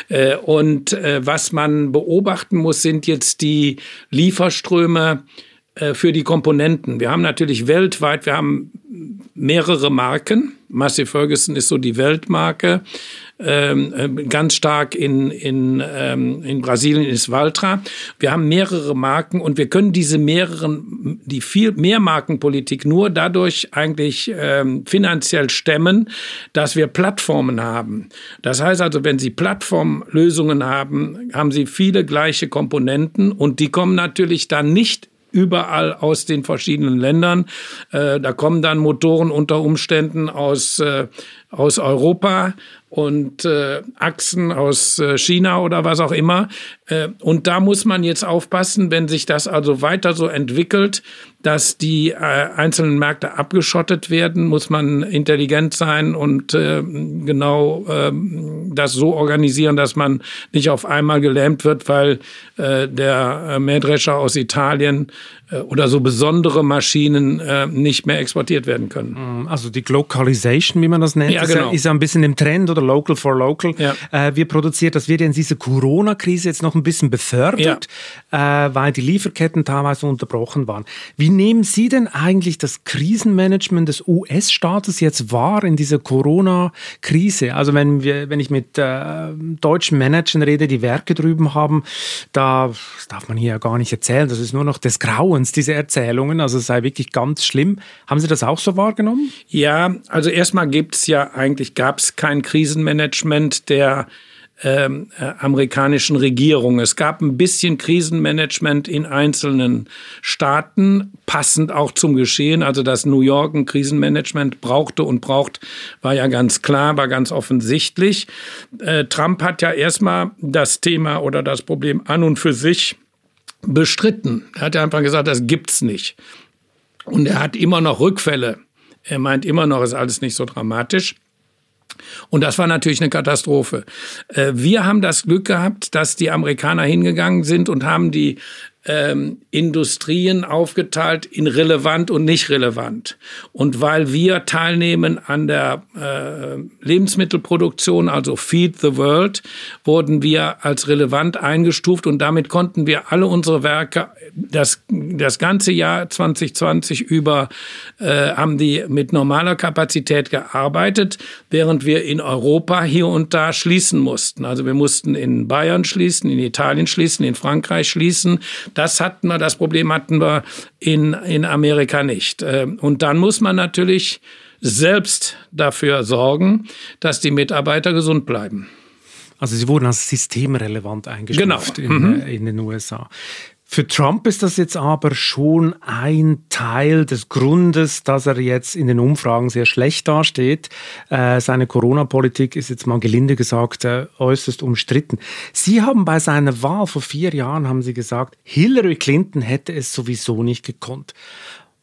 [SPEAKER 1] Äh, und äh, was man beobachten muss, sind jetzt die Lieferströme für die Komponenten. Wir haben natürlich weltweit, wir haben mehrere Marken. Massey Ferguson ist so die Weltmarke. Ähm, äh, ganz stark in, in, ähm, in Brasilien ist Valtra. Wir haben mehrere Marken und wir können diese mehreren, die viel Mehrmarkenpolitik nur dadurch eigentlich ähm, finanziell stemmen, dass wir Plattformen haben. Das heißt also, wenn Sie Plattformlösungen haben, haben Sie viele gleiche Komponenten und die kommen natürlich dann nicht überall aus den verschiedenen Ländern. Äh, da kommen dann Motoren unter Umständen aus, äh, aus Europa und äh, Achsen aus äh, China oder was auch immer. Äh, und da muss man jetzt aufpassen, wenn sich das also weiter so entwickelt, dass die äh, einzelnen Märkte abgeschottet werden, muss man intelligent sein und äh, genau äh, das so organisieren, dass man nicht auf einmal gelähmt wird, weil der äh, Mähdrescher aus Italien oder so besondere Maschinen nicht mehr exportiert werden können.
[SPEAKER 3] Mm, also die Glocalization, wie man das nennt,
[SPEAKER 1] Ja,
[SPEAKER 3] ist,
[SPEAKER 1] genau.
[SPEAKER 3] ja, ist ja ein bisschen im Trend oder Local for Local.
[SPEAKER 1] Ja.
[SPEAKER 3] Äh, wir produziert, das wird in dieser Corona-Krise jetzt noch ein bisschen befördert, äh, weil die Lieferketten teilweise unterbrochen waren. Wie nehmen Sie denn eigentlich das Krisenmanagement des US-Staates jetzt wahr in dieser Corona-Krise? Also wenn wir, wenn ich mit äh, deutschen Managern rede, die Werke drüben haben, da das darf man hier ja gar nicht erzählen. Das ist nur noch des Grauens, diese Erzählungen. Also es sei wirklich ganz schlimm. Haben Sie das auch so wahrgenommen?
[SPEAKER 1] Ja, also erstmal gibt's ja eigentlich gab es kein Krisenmanagement der ähm, äh, amerikanischen Regierung. Es gab ein bisschen Krisenmanagement in einzelnen Staaten, passend auch zum Geschehen. Also dass New York ein Krisenmanagement brauchte und braucht, war ja ganz klar, war ganz offensichtlich. Äh, Trump hat ja erstmal das Thema oder das Problem an und für sich bestritten. Er hat ja einfach gesagt, das gibt's nicht. Und er hat immer noch Rückfälle. Er meint immer noch, ist alles nicht so dramatisch. Und das war natürlich eine Katastrophe. Äh, Wir haben das Glück gehabt, dass die Amerikaner hingegangen sind und haben die ähm, Industrien aufgeteilt in relevant und nicht relevant. Und weil wir teilnehmen an der äh, Lebensmittelproduktion, also Feed the World, wurden wir als relevant eingestuft und damit konnten wir alle unsere Werke das, das ganze Jahr 2020 über äh, haben die mit normaler Kapazität gearbeitet, während wir in Europa hier und da schließen mussten. Also wir mussten in Bayern schließen, in Italien schließen, in Frankreich schließen. Das hatten wir, das Problem hatten wir in, in Amerika nicht. Äh, Und dann muss man natürlich selbst dafür sorgen, dass die Mitarbeiter gesund bleiben.
[SPEAKER 3] Also sie wurden als systemrelevant eingestuft
[SPEAKER 1] Genau.
[SPEAKER 3] in, äh, in den USA. Für Trump ist das jetzt aber schon ein Teil des Grundes, dass er jetzt in den Umfragen sehr schlecht dasteht. Äh, seine Corona-Politik ist jetzt mal gelinde gesagt äh, äußerst umstritten. Sie haben bei seiner Wahl vor vier Jahren haben Sie gesagt, Hillary Clinton hätte es sowieso nicht gekonnt.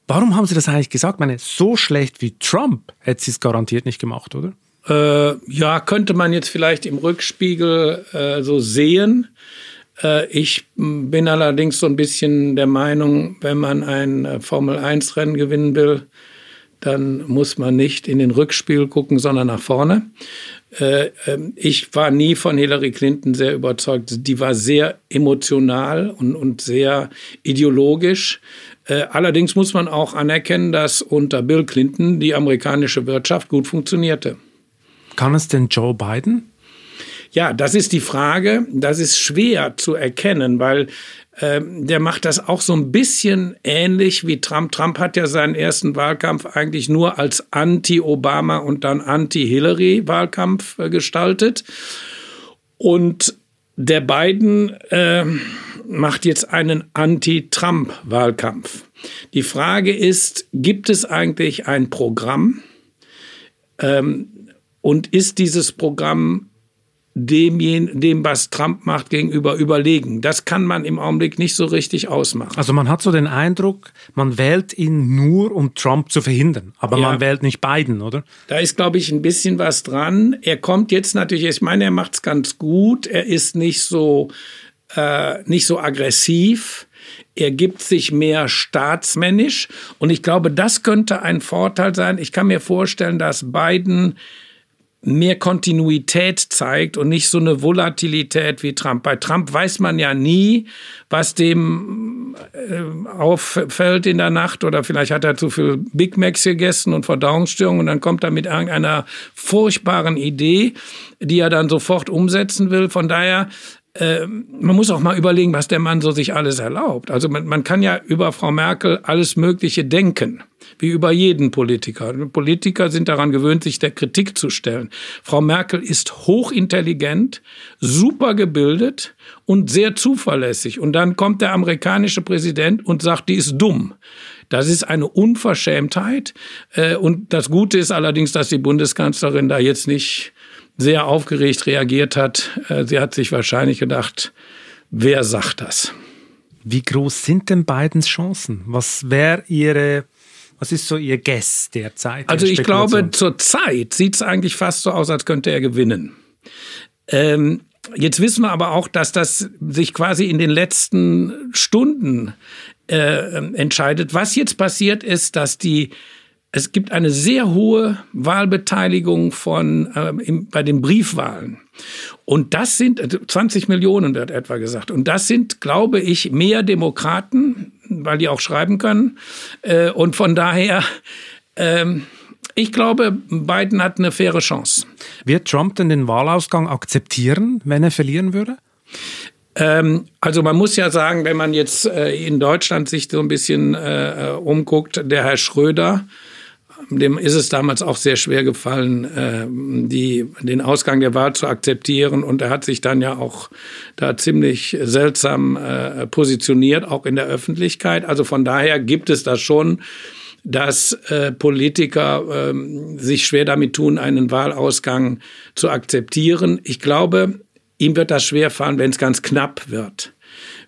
[SPEAKER 3] Warum haben Sie das eigentlich gesagt? Ich meine, so schlecht wie Trump hätte sie es garantiert nicht gemacht, oder?
[SPEAKER 1] Äh, ja, könnte man jetzt vielleicht im Rückspiegel äh, so sehen. Äh, ich bin allerdings so ein bisschen der Meinung, wenn man ein äh, Formel-1-Rennen gewinnen will, dann muss man nicht in den Rückspiegel gucken, sondern nach vorne. Äh, ähm, ich war nie von Hillary Clinton sehr überzeugt. Die war sehr emotional und, und sehr ideologisch. Allerdings muss man auch anerkennen, dass unter Bill Clinton die amerikanische Wirtschaft gut funktionierte.
[SPEAKER 3] Kann es denn Joe Biden?
[SPEAKER 1] Ja, das ist die Frage. Das ist schwer zu erkennen, weil ähm, der macht das auch so ein bisschen ähnlich wie Trump. Trump hat ja seinen ersten Wahlkampf eigentlich nur als Anti-Obama und dann Anti-Hillary-Wahlkampf äh, gestaltet. Und der Biden äh, macht jetzt einen Anti-Trump-Wahlkampf. Die Frage ist, gibt es eigentlich ein Programm? Ähm, und ist dieses Programm dem, dem, was Trump macht, gegenüber überlegen. Das kann man im Augenblick nicht so richtig ausmachen.
[SPEAKER 3] Also man hat so den Eindruck, man wählt ihn nur, um Trump zu verhindern. Aber
[SPEAKER 1] Ja.
[SPEAKER 3] man wählt nicht Biden, oder?
[SPEAKER 1] Da ist, glaube ich, ein bisschen was dran. Er kommt jetzt natürlich, ich meine, er macht es ganz gut. Er ist nicht so, äh, nicht so aggressiv. Er gibt sich mehr staatsmännisch. Und ich glaube, das könnte ein Vorteil sein. Ich kann mir vorstellen, dass Biden mehr Kontinuität zeigt und nicht so eine Volatilität wie Trump. Bei Trump weiß man ja nie, was dem äh, auffällt in der Nacht oder vielleicht hat er zu viel Big Macs gegessen und Verdauungsstörungen und dann kommt er mit irgendeiner furchtbaren Idee, die er dann sofort umsetzen will. Von daher äh, man muss auch mal überlegen, was der Mann so sich alles erlaubt. Also man, man kann ja über Frau Merkel alles Mögliche denken, wie über jeden Politiker. Politiker sind daran gewöhnt, sich der Kritik zu stellen. Frau Merkel ist hochintelligent, super gebildet und sehr zuverlässig. Und dann kommt der amerikanische Präsident und sagt, die ist dumm. Das ist eine Unverschämtheit. Äh, Und das Gute ist allerdings, dass die Bundeskanzlerin da jetzt nicht sehr aufgeregt reagiert hat. Äh, sie hat sich wahrscheinlich gedacht, wer sagt das?
[SPEAKER 3] Wie groß sind denn Bidens Chancen? Was wäre Ihre, was ist so Ihr Guess derzeit?
[SPEAKER 1] Also ich glaube, zur Zeit sieht es eigentlich fast so aus, als könnte er gewinnen. Ähm, jetzt wissen wir aber auch, dass das sich quasi in den letzten Stunden äh, entscheidet. Was jetzt passiert ist, dass die es gibt eine sehr hohe Wahlbeteiligung von, äh, im, bei den Briefwahlen. Und das sind 20 also Millionen, wird etwa gesagt. Und das sind, glaube ich, mehr Demokraten, weil die auch schreiben können. Äh, und von daher, ähm, ich glaube, Biden hat eine faire Chance.
[SPEAKER 3] Wird Trump denn den Wahlausgang akzeptieren, wenn er verlieren würde?
[SPEAKER 1] Ähm, also man muss ja sagen, wenn man jetzt äh, in Deutschland sich so ein bisschen äh, umguckt, der Herr Schröder, dem ist es damals auch sehr schwer gefallen, äh, die, den Ausgang der Wahl zu akzeptieren. Und er hat sich dann ja auch da ziemlich seltsam äh, positioniert, auch in der Öffentlichkeit. Also von daher gibt es das schon, dass äh, Politiker äh, sich schwer damit tun, einen Wahlausgang zu akzeptieren. Ich glaube, ihm wird das schwer fallen, wenn es ganz knapp wird.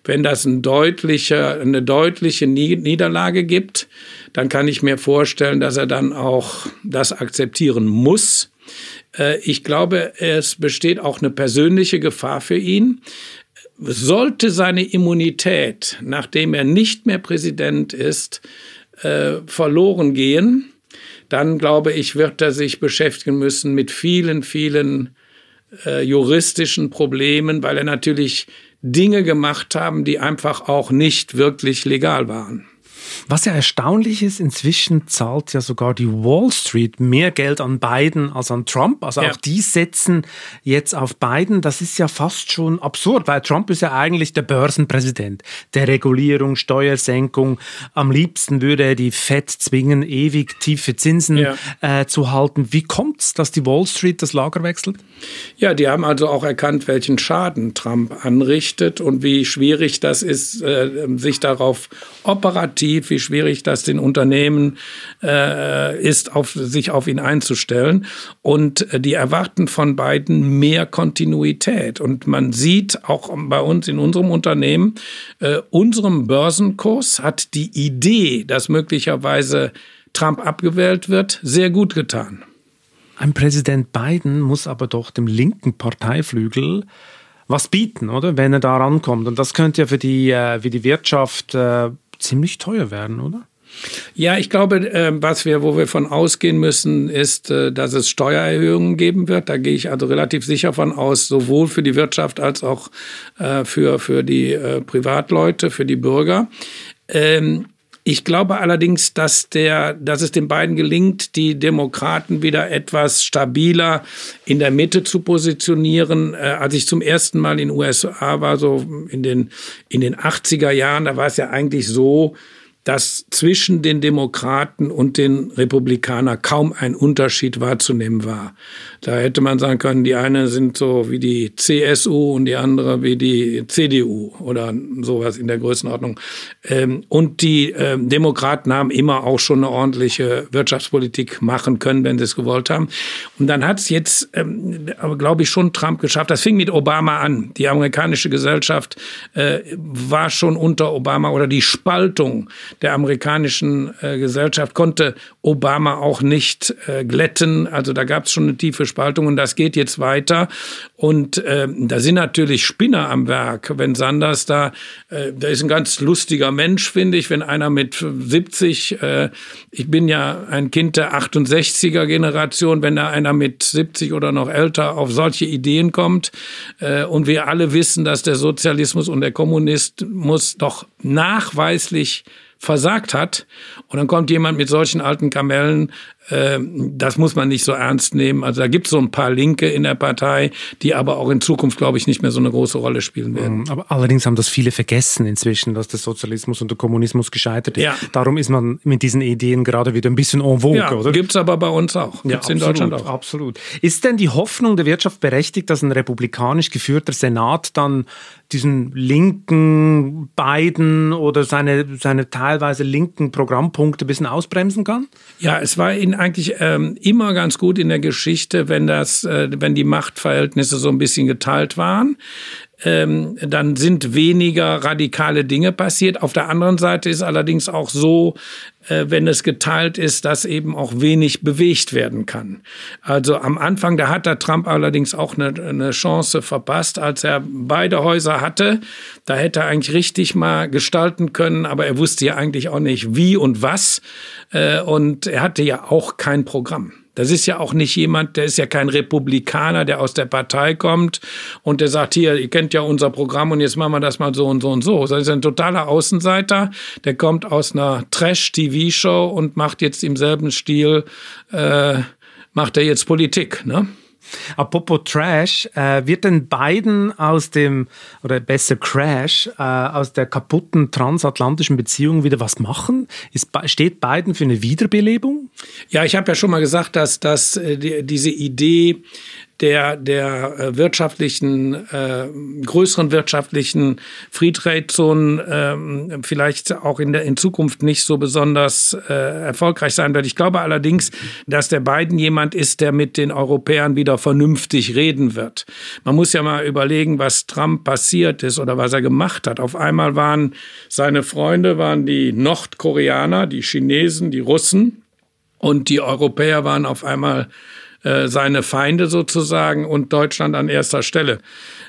[SPEAKER 1] Wenn das ein deutlicher, eine deutliche Niederlage gibt, dann kann ich mir vorstellen, dass er dann auch das akzeptieren muss. Äh, ich glaube, es besteht auch eine persönliche Gefahr für ihn. Sollte seine Immunität, nachdem er nicht mehr Präsident ist, äh, verloren gehen, dann glaube ich, wird er sich beschäftigen müssen mit vielen, vielen äh, juristischen Problemen, weil er natürlich Dinge gemacht haben, die einfach auch nicht wirklich legal waren.
[SPEAKER 3] Was ja erstaunlich ist, inzwischen zahlt ja sogar die Wall Street mehr Geld an Biden als an Trump. Also ja. auch die setzen jetzt auf Biden. Das ist ja fast schon absurd, weil Trump ist ja eigentlich der Börsenpräsident der Regulierung, Steuersenkung. Am liebsten würde er die Fed zwingen, ewig tiefe Zinsen ja. äh, zu halten. Wie kommt es, dass die Wall Street das Lager wechselt?
[SPEAKER 1] Ja, die haben also auch erkannt, welchen Schaden Trump anrichtet und wie schwierig das ist, äh, sich darauf operativ, wie schwierig das den Unternehmen äh, ist, auf, sich auf ihn einzustellen. Und äh, die erwarten von beiden mehr Kontinuität. Und man sieht auch bei uns in unserem Unternehmen, äh, unserem Börsenkurs hat die Idee, dass möglicherweise Trump abgewählt wird, sehr gut getan.
[SPEAKER 3] Ein Präsident Biden muss aber doch dem linken Parteiflügel was bieten, oder? Wenn er da rankommt. Und das könnte ja für die, äh, für die Wirtschaft äh, ziemlich teuer werden, oder?
[SPEAKER 1] Ja, ich glaube, äh, was wir, wo wir von ausgehen müssen, ist, äh, dass es Steuererhöhungen geben wird. Da gehe ich also relativ sicher von aus, sowohl für die Wirtschaft als auch äh, für, für die Privatleute, für die Bürger. Ähm, ich glaube allerdings, dass, der, dass es den beiden gelingt, die Demokraten wieder etwas stabiler in der Mitte zu positionieren. Äh, als ich zum ersten Mal in den USA war, so in den, in den 80er Jahren, da war es ja eigentlich so, dass zwischen den Demokraten und den Republikanern kaum ein Unterschied wahrzunehmen war. Da hätte man sagen können, die eine sind so wie die CSU und die andere wie die CDU oder sowas in der Größenordnung. Ähm, und die ähm, Demokraten haben immer auch schon eine ordentliche Wirtschaftspolitik machen können, wenn sie es gewollt haben. Und dann hat es jetzt, ähm, glaube ich, schon Trump geschafft. Das fing mit Obama an. Die amerikanische Gesellschaft äh, war schon unter Obama oder die Spaltung der amerikanischen äh, Gesellschaft konnte Obama auch nicht äh, glätten. Also da gab es schon eine tiefe Spaltung und das geht jetzt weiter. Und äh, da sind natürlich Spinner am Werk. Wenn Sanders da, äh, der ist ein ganz lustiger Mensch, finde ich, wenn einer mit 70, äh, ich bin ja ein Kind der 68er Generation, wenn da einer mit 70 oder noch älter auf solche Ideen kommt äh, und wir alle wissen, dass der Sozialismus und der Kommunismus doch nachweislich versagt hat. Und dann kommt jemand mit solchen alten Kamellen das muss man nicht so ernst nehmen. Also da gibt es so ein paar Linke in der Partei, die aber auch in Zukunft, glaube ich, nicht mehr so eine große Rolle spielen werden.
[SPEAKER 3] Mhm, aber allerdings haben das viele vergessen inzwischen, dass der Sozialismus und der Kommunismus gescheitert ist. Ja. Darum ist man mit diesen Ideen gerade wieder ein bisschen en vogue, ja, oder?
[SPEAKER 1] Gibt es aber bei uns auch.
[SPEAKER 3] Gibt's ja, in Deutschland auch. Absolut. Ist denn die Hoffnung der Wirtschaft berechtigt, dass ein republikanisch geführter Senat dann diesen linken beiden oder seine, seine teilweise linken Programmpunkte ein bisschen ausbremsen kann?
[SPEAKER 1] Ja, es war in eigentlich ähm, immer ganz gut in der Geschichte, wenn das, äh, wenn die Machtverhältnisse so ein bisschen geteilt waren ähm, dann sind weniger radikale Dinge passiert. Auf der anderen Seite ist allerdings auch so, äh, wenn es geteilt ist, dass eben auch wenig bewegt werden kann. Also am Anfang, da hat der Trump allerdings auch eine, eine Chance verpasst, als er beide Häuser hatte. Da hätte er eigentlich richtig mal gestalten können, aber er wusste ja eigentlich auch nicht wie und was. Äh, und er hatte ja auch kein Programm. Das ist ja auch nicht jemand, der ist ja kein Republikaner, der aus der Partei kommt und der sagt, hier, ihr kennt ja unser Programm und jetzt machen wir das mal so und so und so. Das ist ein totaler Außenseiter, der kommt aus einer Trash-TV-Show und macht jetzt im selben Stil, äh, macht er jetzt Politik. Ne?
[SPEAKER 3] Apropos Trash, äh, wird denn Biden aus dem, oder besser Crash, äh, aus der kaputten transatlantischen Beziehung wieder was machen? Ist, steht Biden für eine Wiederbelebung?
[SPEAKER 1] Ja, ich habe ja schon mal gesagt, dass, dass äh, die, diese Idee der, der äh, wirtschaftlichen, äh, größeren wirtschaftlichen Free Trade Zonen äh, vielleicht auch in der in Zukunft nicht so besonders äh, erfolgreich sein wird. Ich glaube allerdings, dass der Biden jemand ist, der mit den Europäern wieder vernünftig reden wird. Man muss ja mal überlegen, was Trump passiert ist oder was er gemacht hat. Auf einmal waren seine Freunde waren die Nordkoreaner, die Chinesen, die Russen und die Europäer waren auf einmal äh, seine Feinde sozusagen und Deutschland an erster Stelle.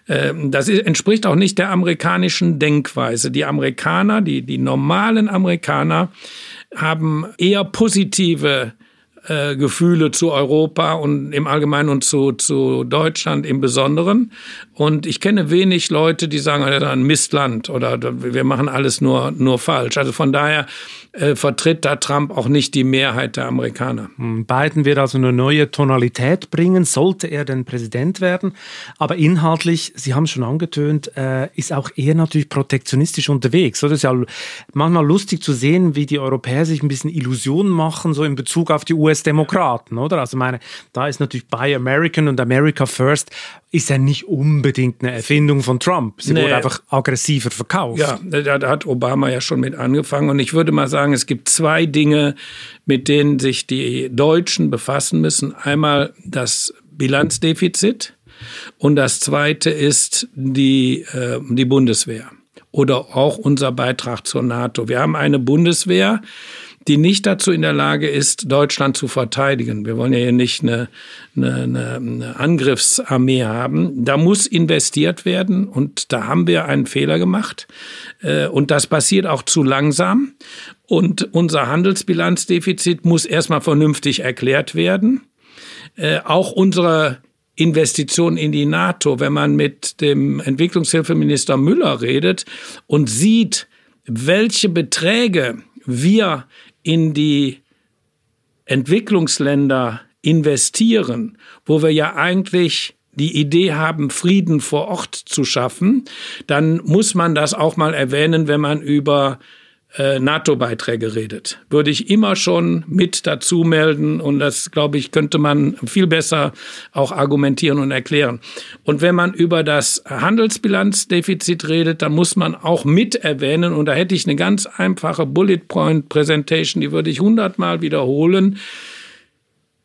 [SPEAKER 1] Ähm, das entspricht auch nicht der amerikanischen Denkweise. Die Amerikaner, die, die normalen Amerikaner, haben eher positive äh, Gefühle zu Europa und im Allgemeinen und zu, zu Deutschland im Besonderen. Und ich kenne wenig Leute, die sagen, ist ein Mistland oder wir machen alles nur, nur falsch. Also von daher äh, vertritt da Trump auch nicht die Mehrheit der Amerikaner.
[SPEAKER 3] Hm, Biden wird also eine neue Tonalität bringen, sollte er denn Präsident werden. Aber inhaltlich, Sie haben es schon angetönt, äh, ist auch er natürlich protektionistisch unterwegs. Das ist ja manchmal lustig zu sehen, wie die Europäer sich ein bisschen Illusionen machen, so in Bezug auf die US-Demokraten, oder? Also meine, da ist natürlich Buy American und America First ist ja nicht unbedingt eine Erfindung von Trump. Sie nee. wurde einfach aggressiver verkauft.
[SPEAKER 1] Ja, da hat Obama ja schon mit angefangen. Und ich würde mal sagen, es gibt zwei Dinge, mit denen sich die Deutschen befassen müssen. Einmal das Bilanzdefizit und das zweite ist die, äh, die Bundeswehr oder auch unser Beitrag zur NATO. Wir haben eine Bundeswehr, die nicht dazu in der Lage ist, Deutschland zu verteidigen. Wir wollen ja hier nicht eine, eine, eine Angriffsarmee haben. Da muss investiert werden und da haben wir einen Fehler gemacht. Äh, und das passiert auch zu langsam. Und unser Handelsbilanzdefizit muss erstmal vernünftig erklärt werden. Äh, auch unsere Investition in die NATO, wenn man mit dem Entwicklungshilfeminister Müller redet und sieht, welche Beträge wir in die Entwicklungsländer investieren, wo wir ja eigentlich die Idee haben, Frieden vor Ort zu schaffen, dann muss man das auch mal erwähnen, wenn man über NATO-Beiträge redet. Würde ich immer schon mit dazu melden und das, glaube ich, könnte man viel besser auch argumentieren und erklären. Und wenn man über das Handelsbilanzdefizit redet, dann muss man auch mit erwähnen und da hätte ich eine ganz einfache Bullet Point Präsentation, die würde ich hundertmal wiederholen.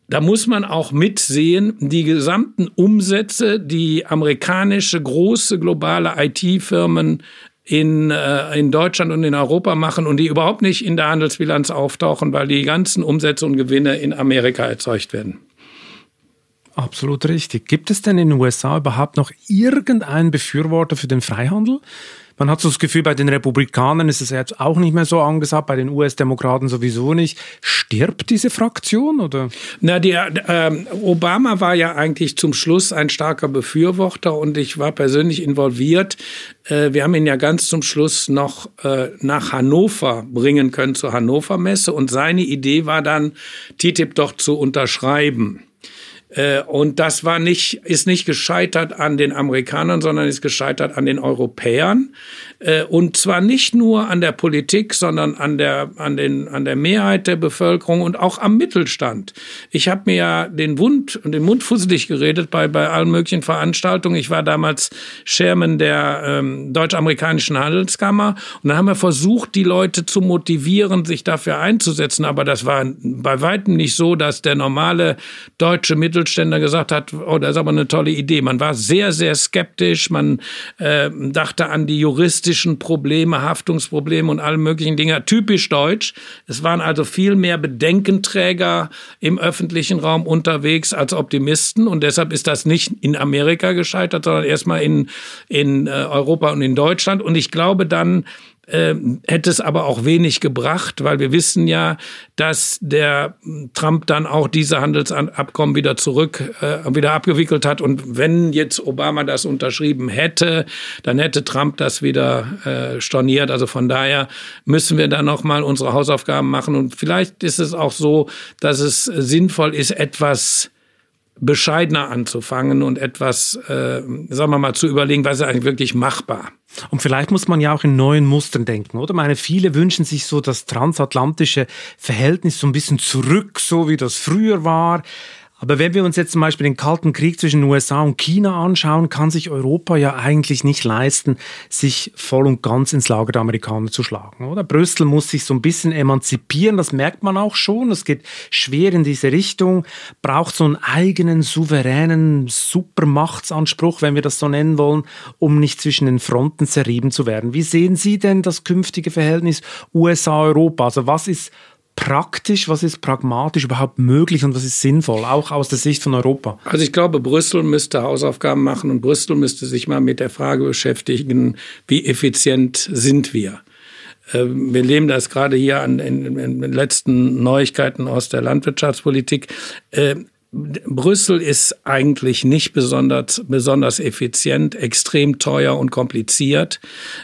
[SPEAKER 1] Da muss man auch mitsehen, die gesamten Umsätze, die amerikanische große globale IT-Firmen in, äh, in Deutschland und in Europa machen und die überhaupt nicht in der Handelsbilanz auftauchen, weil die ganzen Umsätze und Gewinne in Amerika erzeugt werden.
[SPEAKER 3] Absolut richtig. Gibt es denn in den USA überhaupt noch irgendeinen Befürworter für den Freihandel? Man hat so das Gefühl, bei den Republikanern ist es jetzt auch nicht mehr so angesagt, bei den US-Demokraten sowieso nicht. Stirbt diese Fraktion oder?
[SPEAKER 1] Na, die, äh, Obama war ja eigentlich zum Schluss ein starker Befürworter und ich war persönlich involviert. Äh, wir haben ihn ja ganz zum Schluss noch äh, nach Hannover bringen können zur Hannover Messe und seine Idee war dann, TTIP doch zu unterschreiben. Äh, und das war nicht, ist nicht gescheitert an den Amerikanern, sondern ist gescheitert an den Europäern. Äh, und zwar nicht nur an der Politik, sondern an der, an den, an der Mehrheit der Bevölkerung und auch am Mittelstand. Ich habe mir ja den Mund, den Mund fusselig geredet bei, bei allen möglichen Veranstaltungen. Ich war damals Chairman der ähm, deutsch-amerikanischen Handelskammer und dann haben wir versucht, die Leute zu motivieren, sich dafür einzusetzen. Aber das war bei weitem nicht so, dass der normale deutsche Mittelständler gesagt hat, oh, das ist aber eine tolle Idee. Man war sehr, sehr skeptisch. Man äh, dachte an die juristischen Probleme, Haftungsprobleme und alle möglichen Dinge. Typisch deutsch. Es waren also viel mehr Bedenkenträger im öffentlichen Raum unterwegs als Optimisten. Und deshalb ist das nicht in Amerika gescheitert, sondern erstmal in, in äh, Europa und in Deutschland. Und ich glaube dann, äh, hätte es aber auch wenig gebracht, weil wir wissen ja, dass der Trump dann auch diese Handelsabkommen wieder zurück, äh, wieder abgewickelt hat. Und wenn jetzt Obama das unterschrieben hätte, dann hätte Trump das wieder äh, storniert. Also von daher müssen wir da nochmal unsere Hausaufgaben machen. Und vielleicht ist es auch so, dass es sinnvoll ist, etwas bescheidener anzufangen und etwas, äh, sagen wir mal, zu überlegen, was ist eigentlich wirklich machbar.
[SPEAKER 3] Und vielleicht muss man ja auch in neuen Mustern denken, oder? Ich meine, viele wünschen sich so das transatlantische Verhältnis so ein bisschen zurück, so wie das früher war. Aber wenn wir uns jetzt zum Beispiel den Kalten Krieg zwischen den USA und China anschauen, kann sich Europa ja eigentlich nicht leisten, sich voll und ganz ins Lager der Amerikaner zu schlagen. Oder? Brüssel muss sich so ein bisschen emanzipieren, das merkt man auch schon. Es geht schwer in diese Richtung, braucht so einen eigenen, souveränen Supermachtsanspruch, wenn wir das so nennen wollen, um nicht zwischen den Fronten zerrieben zu werden. Wie sehen Sie denn das künftige Verhältnis USA-Europa? Also was ist praktisch, was ist pragmatisch überhaupt möglich und was ist sinnvoll, auch aus der Sicht von Europa?
[SPEAKER 1] Also ich glaube, Brüssel müsste Hausaufgaben machen und Brüssel müsste sich mal mit der Frage beschäftigen, wie effizient sind wir? Ähm, wir leben das gerade hier an in letzten Neuigkeiten aus der Landwirtschaftspolitik. Brüssel ist eigentlich nicht besonders, besonders effizient, extrem teuer und kompliziert.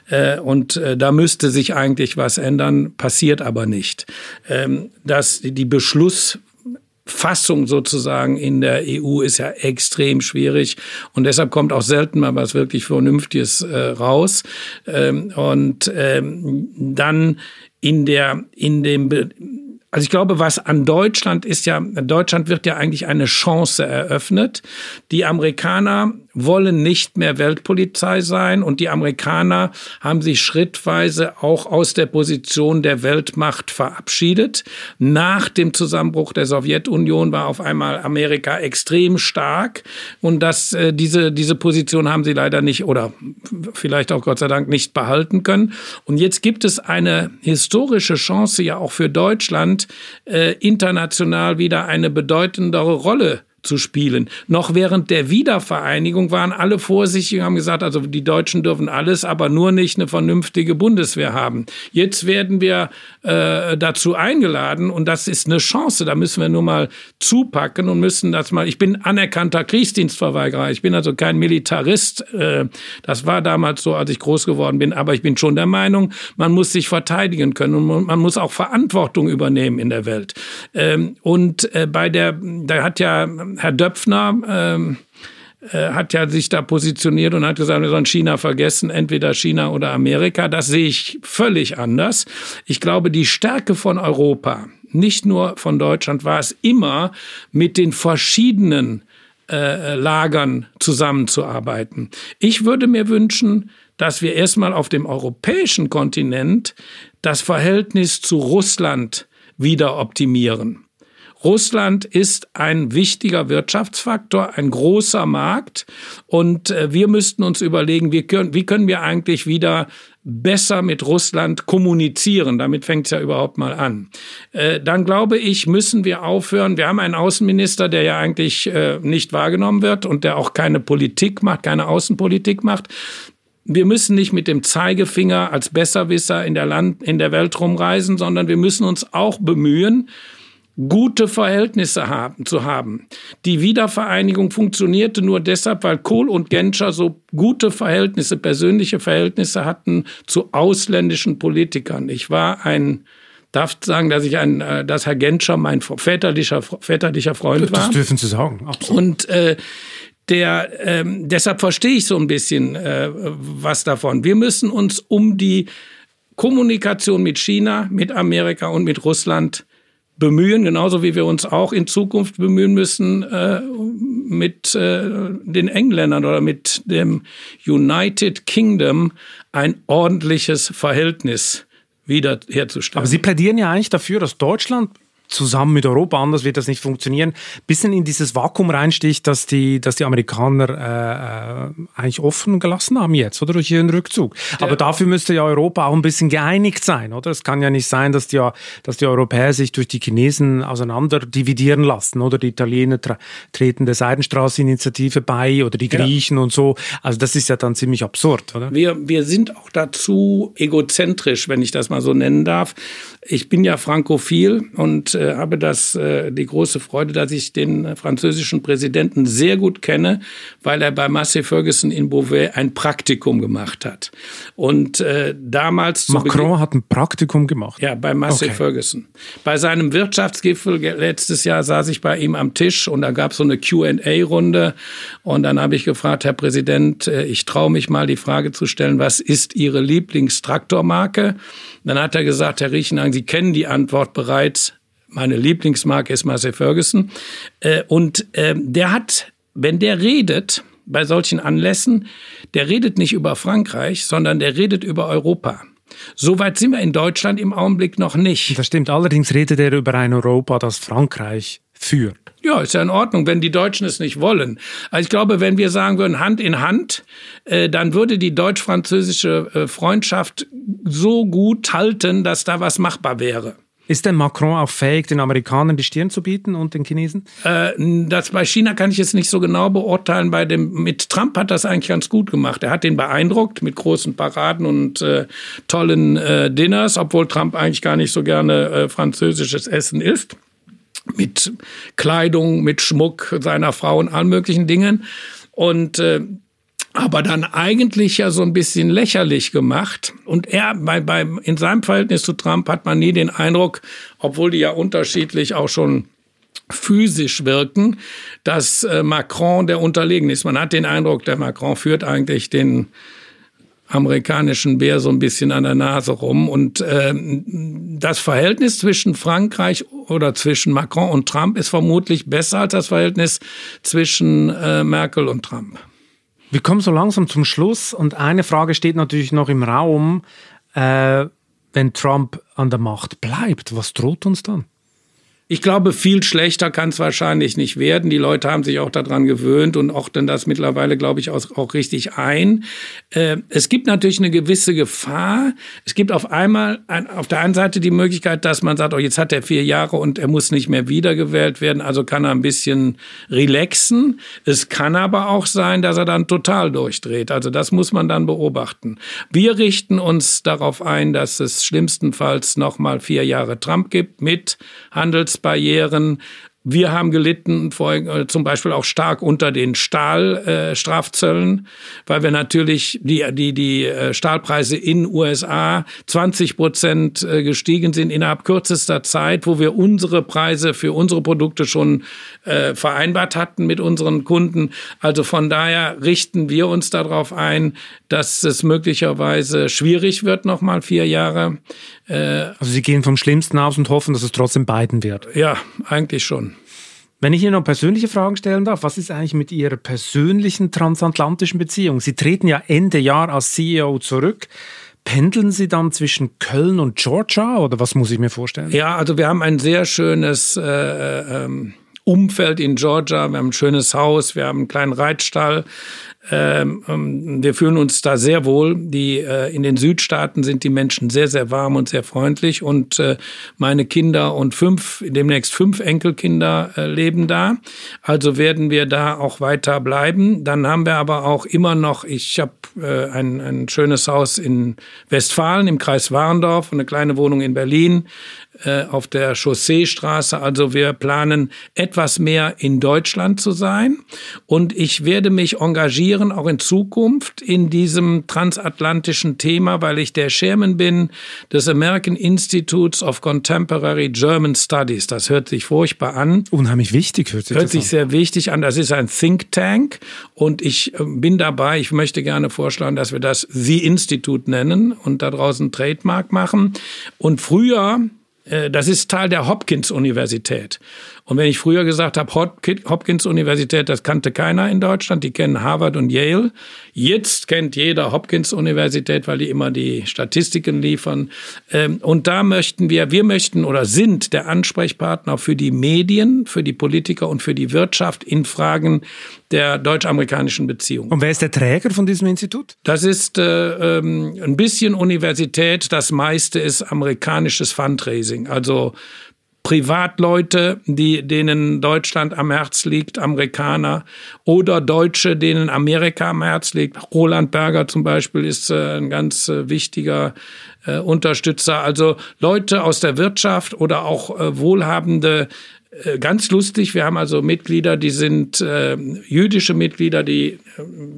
[SPEAKER 1] Äh, und äh, da müsste sich eigentlich was ändern, passiert aber nicht. Ähm, dass die Beschlussfassung sozusagen in der EU ist ja extrem schwierig und deshalb kommt auch selten mal was wirklich Vernünftiges äh, raus. Ähm, und ähm, dann in der, in dem, also ich glaube, was an Deutschland ist ja, Deutschland wird ja eigentlich eine Chance eröffnet. Die Amerikaner wollen nicht mehr Weltpolizei sein und die Amerikaner haben sich schrittweise auch aus der Position der Weltmacht verabschiedet. Nach dem Zusammenbruch der Sowjetunion war auf einmal Amerika extrem stark und das, äh, diese, diese Position haben sie leider nicht oder vielleicht auch Gott sei Dank nicht behalten können. Und jetzt gibt es eine historische Chance ja auch für Deutschland, äh, international wieder eine bedeutendere Rolle zu spielen. Noch während der Wiedervereinigung waren alle vorsichtig und haben gesagt, also die Deutschen dürfen alles, aber nur nicht eine vernünftige Bundeswehr haben. Jetzt werden wir äh, dazu eingeladen und das ist eine Chance. Da müssen wir nur mal zupacken und müssen das mal. Ich bin anerkannter Kriegsdienstverweigerer. Ich bin also kein Militarist. Äh, das war damals so, als ich groß geworden bin. Aber ich bin schon der Meinung, man muss sich verteidigen können und man muss auch Verantwortung übernehmen in der Welt. Ähm, und äh, bei der, da hat ja Herr Döpfner ähm, äh, hat ja sich da positioniert und hat gesagt, wir sollen China vergessen, entweder China oder Amerika. Das sehe ich völlig anders. Ich glaube, die Stärke von Europa, nicht nur von Deutschland, war es immer mit den verschiedenen äh, Lagern zusammenzuarbeiten. Ich würde mir wünschen, dass wir erstmal auf dem europäischen Kontinent das Verhältnis zu Russland wieder optimieren. Russland ist ein wichtiger Wirtschaftsfaktor, ein großer Markt. Und äh, wir müssten uns überlegen, wie können, wie können wir eigentlich wieder besser mit Russland kommunizieren. Damit fängt es ja überhaupt mal an. Äh, dann glaube ich, müssen wir aufhören. Wir haben einen Außenminister, der ja eigentlich äh, nicht wahrgenommen wird und der auch keine Politik macht, keine Außenpolitik macht. Wir müssen nicht mit dem Zeigefinger als Besserwisser in der Land, in der Welt rumreisen, sondern wir müssen uns auch bemühen, gute Verhältnisse haben, zu haben. Die Wiedervereinigung funktionierte nur deshalb, weil Kohl und Genscher so gute Verhältnisse, persönliche Verhältnisse hatten zu ausländischen Politikern. Ich war ein darf sagen, dass ich ein, äh, dass Herr Genscher mein väterlicher, väterlicher Freund war.
[SPEAKER 3] Das dürfen Sie sagen,
[SPEAKER 1] absolut. Und äh, der, ähm, deshalb verstehe ich so ein bisschen äh, was davon. Wir müssen uns um die Kommunikation mit China, mit Amerika und mit Russland bemühen, genauso wie wir uns auch in Zukunft bemühen müssen, äh, mit äh, den Engländern oder mit dem United Kingdom ein ordentliches Verhältnis wiederherzustellen.
[SPEAKER 3] Aber Sie plädieren ja eigentlich dafür, dass Deutschland zusammen mit Europa, anders wird das nicht funktionieren, bisschen in dieses Vakuum reinsticht, dass die, dass die Amerikaner äh, äh eigentlich offen gelassen haben jetzt, oder durch ihren Rückzug. Der Aber dafür müsste ja Europa auch ein bisschen geeinigt sein, oder? Es kann ja nicht sein, dass die, dass die Europäer sich durch die Chinesen auseinander dividieren lassen, oder? Die Italiener treten der Seidenstraße-Initiative bei oder die Griechen ja. und so. Also das ist ja dann ziemlich absurd, oder?
[SPEAKER 1] Wir, wir sind auch dazu egozentrisch, wenn ich das mal so nennen darf. Ich bin ja frankophil und äh, habe das äh, die große Freude, dass ich den französischen Präsidenten sehr gut kenne, weil er bei Massey Ferguson in Beauvais ein Praktikum gemacht hat. Und äh, damals
[SPEAKER 3] Macron hat ein Praktikum gemacht.
[SPEAKER 1] Ja, bei Massey okay. Ferguson. Bei seinem Wirtschaftsgipfel letztes Jahr saß ich bei ihm am Tisch und da gab es so eine Q&A-Runde und dann habe ich gefragt, Herr Präsident, äh, ich traue mich mal die Frage zu stellen, was ist Ihre Lieblingstraktormarke? Dann hat er gesagt, Herr Riechenhagen, Sie kennen die Antwort bereits. Meine Lieblingsmarke ist Massey Ferguson. Äh, und ähm, der hat, wenn der redet, bei solchen Anlässen, der redet nicht über Frankreich, sondern der redet über Europa. Soweit sind wir in Deutschland im Augenblick noch nicht.
[SPEAKER 3] Das stimmt. Allerdings redet er über ein Europa, das Frankreich führt.
[SPEAKER 1] Ja, ist ja in Ordnung, wenn die Deutschen es nicht wollen. Also ich glaube, wenn wir sagen würden Hand in Hand, äh, dann würde die deutsch-französische äh, Freundschaft so gut halten, dass da was machbar wäre.
[SPEAKER 3] Ist denn Macron auch fähig, den Amerikanern die Stirn zu bieten und den Chinesen?
[SPEAKER 1] Äh, das bei China kann ich jetzt nicht so genau beurteilen. Bei dem mit Trump hat das eigentlich ganz gut gemacht. Er hat den beeindruckt mit großen Paraden und äh, tollen äh, Dinners, obwohl Trump eigentlich gar nicht so gerne äh, französisches Essen isst mit Kleidung, mit Schmuck seiner Frau und allen möglichen Dingen. Und äh, aber dann eigentlich ja so ein bisschen lächerlich gemacht. Und er, bei, bei, in seinem Verhältnis zu Trump hat man nie den Eindruck, obwohl die ja unterschiedlich auch schon physisch wirken, dass äh, Macron der unterlegen ist. Man hat den Eindruck, der Macron führt eigentlich den amerikanischen Bär so ein bisschen an der Nase rum. Und äh, das Verhältnis zwischen Frankreich oder zwischen Macron und Trump ist vermutlich besser als das Verhältnis zwischen äh, Merkel und Trump.
[SPEAKER 3] Wir kommen so langsam zum Schluss und eine Frage steht natürlich noch im Raum. Äh, wenn Trump an der Macht bleibt, was droht uns dann?
[SPEAKER 1] Ich glaube, viel schlechter kann es wahrscheinlich nicht werden. Die Leute haben sich auch daran gewöhnt und ordnen das mittlerweile, glaube ich, auch, auch richtig ein. Äh, es gibt natürlich eine gewisse Gefahr. Es gibt auf einmal ein, auf der einen Seite die Möglichkeit, dass man sagt, oh, jetzt hat er vier Jahre und er muss nicht mehr wiedergewählt werden, also kann er ein bisschen relaxen. Es kann aber auch sein, dass er dann total durchdreht. Also das muss man dann beobachten. Wir richten uns darauf ein, dass es schlimmstenfalls noch mal vier Jahre Trump gibt mit Handels Barrieren wir haben gelitten, äh, zum Beispiel auch stark unter den Stahlstrafzöllen, äh, weil wir natürlich die, die, die äh, Stahlpreise in USA 20 Prozent äh, gestiegen sind innerhalb kürzester Zeit, wo wir unsere Preise für unsere Produkte schon äh, vereinbart hatten mit unseren Kunden. Also von daher richten wir uns darauf ein, dass es möglicherweise schwierig wird, nochmal vier Jahre.
[SPEAKER 3] Äh, also Sie gehen vom Schlimmsten aus und hoffen, dass es trotzdem beiden wird.
[SPEAKER 1] Ja, eigentlich schon.
[SPEAKER 3] Wenn ich Ihnen noch persönliche Fragen stellen darf, was ist eigentlich mit Ihrer persönlichen transatlantischen Beziehung? Sie treten ja Ende Jahr als CEO zurück. Pendeln Sie dann zwischen Köln und Georgia oder was muss ich mir vorstellen?
[SPEAKER 1] Ja, also wir haben ein sehr schönes äh, äh ähm, Umfeld in Georgia. Wir haben ein schönes Haus, wir haben einen kleinen Reitstall. Ähm, ähm, wir fühlen uns da sehr wohl. Die, äh, in den Südstaaten sind die Menschen sehr, sehr warm und sehr freundlich. Und äh, meine Kinder und fünf, demnächst fünf Enkelkinder äh, leben da. Also werden wir da auch weiter bleiben. Dann haben wir aber auch immer noch, ich habe äh, ein, ein schönes Haus in Westfalen im Kreis Warendorf und eine kleine Wohnung in Berlin. Äh, auf der Chausseestraße. Also wir planen etwas mehr in Deutschland zu sein. Und ich werde mich engagieren, auch in Zukunft, in diesem transatlantischen Thema, weil ich der Chairman bin des American Institutes of Contemporary German Studies. Das hört sich furchtbar an.
[SPEAKER 3] Unheimlich wichtig
[SPEAKER 1] hört sich Hört sich an. sehr wichtig an. Das ist ein Think Tank. Und ich äh, bin dabei, ich möchte gerne vorschlagen, dass wir das The Institute nennen und da draußen Trademark machen. Und früher, das ist Teil der Hopkins-Universität. Und wenn ich früher gesagt habe, Hopkins-Universität, das kannte keiner in Deutschland, die kennen Harvard und Yale. Jetzt kennt jeder Hopkins-Universität, weil die immer die Statistiken liefern. Ähm, und da möchten wir, wir möchten oder sind der Ansprechpartner für die Medien, für die Politiker und für die Wirtschaft in Fragen der deutsch-amerikanischen Beziehungen.
[SPEAKER 3] Und wer ist der Träger von diesem Institut?
[SPEAKER 1] Das ist äh, ähm, ein bisschen Universität, das meiste ist amerikanisches Fundraising. Also Privatleute, die, denen Deutschland am Herz liegt, Amerikaner oder Deutsche, denen Amerika am Herz liegt. Roland Berger zum Beispiel ist äh, ein ganz äh, wichtiger äh, Unterstützer. Also Leute aus der Wirtschaft oder auch äh, wohlhabende Ganz lustig, wir haben also Mitglieder, die sind äh, jüdische Mitglieder, die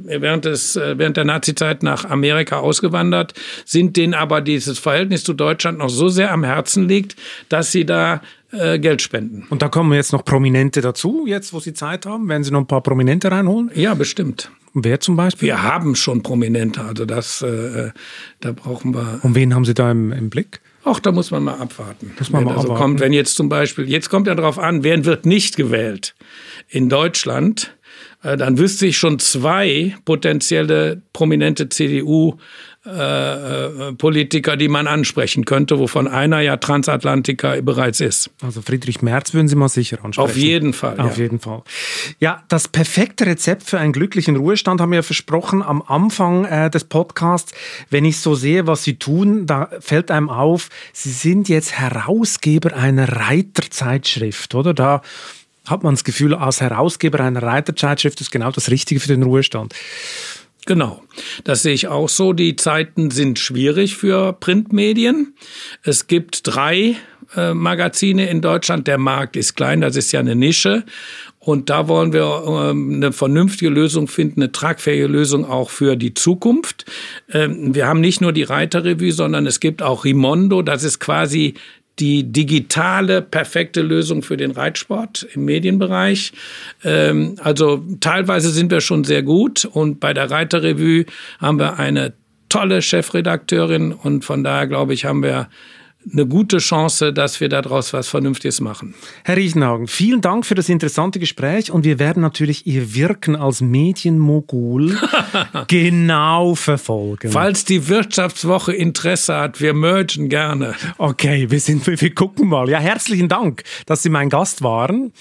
[SPEAKER 1] äh, während, des, äh, während der Nazizeit nach Amerika ausgewandert sind, denen aber dieses Verhältnis zu Deutschland noch so sehr am Herzen liegt, dass sie da äh, Geld spenden.
[SPEAKER 3] Und da kommen jetzt noch Prominente dazu, jetzt wo Sie Zeit haben? Werden Sie noch ein paar Prominente reinholen?
[SPEAKER 1] Ja, bestimmt.
[SPEAKER 3] Wer zum Beispiel?
[SPEAKER 1] Wir haben schon Prominente, also das, äh, da brauchen wir.
[SPEAKER 3] Und wen haben Sie da im, im Blick?
[SPEAKER 1] Ach, da muss man mal abwarten.
[SPEAKER 3] Muss man
[SPEAKER 1] mal
[SPEAKER 3] also abwarten.
[SPEAKER 1] kommt, wenn jetzt zum Beispiel, jetzt kommt ja darauf an, wer wird nicht gewählt in Deutschland, äh, dann wüsste ich schon zwei potenzielle prominente CDU äh, Politiker, die man ansprechen könnte, wovon einer ja Transatlantiker bereits ist.
[SPEAKER 3] Also Friedrich Merz würden Sie mal sicher ansprechen.
[SPEAKER 1] Auf jeden Fall.
[SPEAKER 3] Auf ja. jeden Fall. Ja, das perfekte Rezept für einen glücklichen Ruhestand haben wir ja versprochen am Anfang äh, des Podcasts. Wenn ich so sehe, was Sie tun, da fällt einem auf, Sie sind jetzt Herausgeber einer Reiterzeitschrift, oder? Da hat man das Gefühl, als Herausgeber einer Reiterzeitschrift ist genau das Richtige für den Ruhestand.
[SPEAKER 1] Genau, das sehe ich auch so. Die Zeiten sind schwierig für Printmedien. Es gibt drei äh, Magazine in Deutschland. Der Markt ist klein, das ist ja eine Nische. Und da wollen wir ähm, eine vernünftige Lösung finden, eine tragfähige Lösung auch für die Zukunft. Ähm, wir haben nicht nur die Reiterrevue, sondern es gibt auch Rimondo. Das ist quasi die digitale perfekte Lösung für den Reitsport im Medienbereich. Ähm, also teilweise sind wir schon sehr gut und bei der Reiterrevue haben wir eine tolle Chefredakteurin und von daher glaube ich, haben wir eine gute Chance, dass wir daraus was Vernünftiges machen.
[SPEAKER 3] Herr Riechenhagen, vielen Dank für das interessante Gespräch und wir werden natürlich Ihr Wirken als Medienmogul genau verfolgen.
[SPEAKER 1] Falls die Wirtschaftswoche Interesse hat, wir mergen gerne.
[SPEAKER 3] Okay, wir, sind, wir gucken mal. Ja, herzlichen Dank, dass Sie mein Gast waren.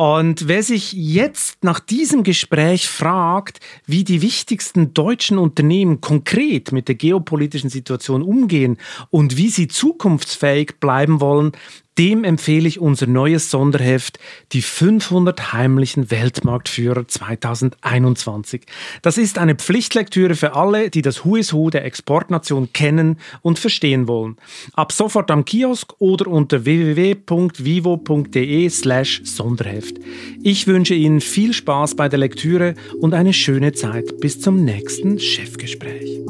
[SPEAKER 3] Und wer sich jetzt nach diesem Gespräch fragt, wie die wichtigsten deutschen Unternehmen konkret mit der geopolitischen Situation umgehen und wie sie zukunftsfähig bleiben wollen, dem empfehle ich unser neues Sonderheft, die 500 heimlichen Weltmarktführer 2021. Das ist eine Pflichtlektüre für alle, die das Who is Who der Exportnation kennen und verstehen wollen. Ab sofort am Kiosk oder unter www.vivo.de slash Sonderheft. Ich wünsche Ihnen viel Spaß bei der Lektüre und eine schöne Zeit bis zum nächsten Chefgespräch.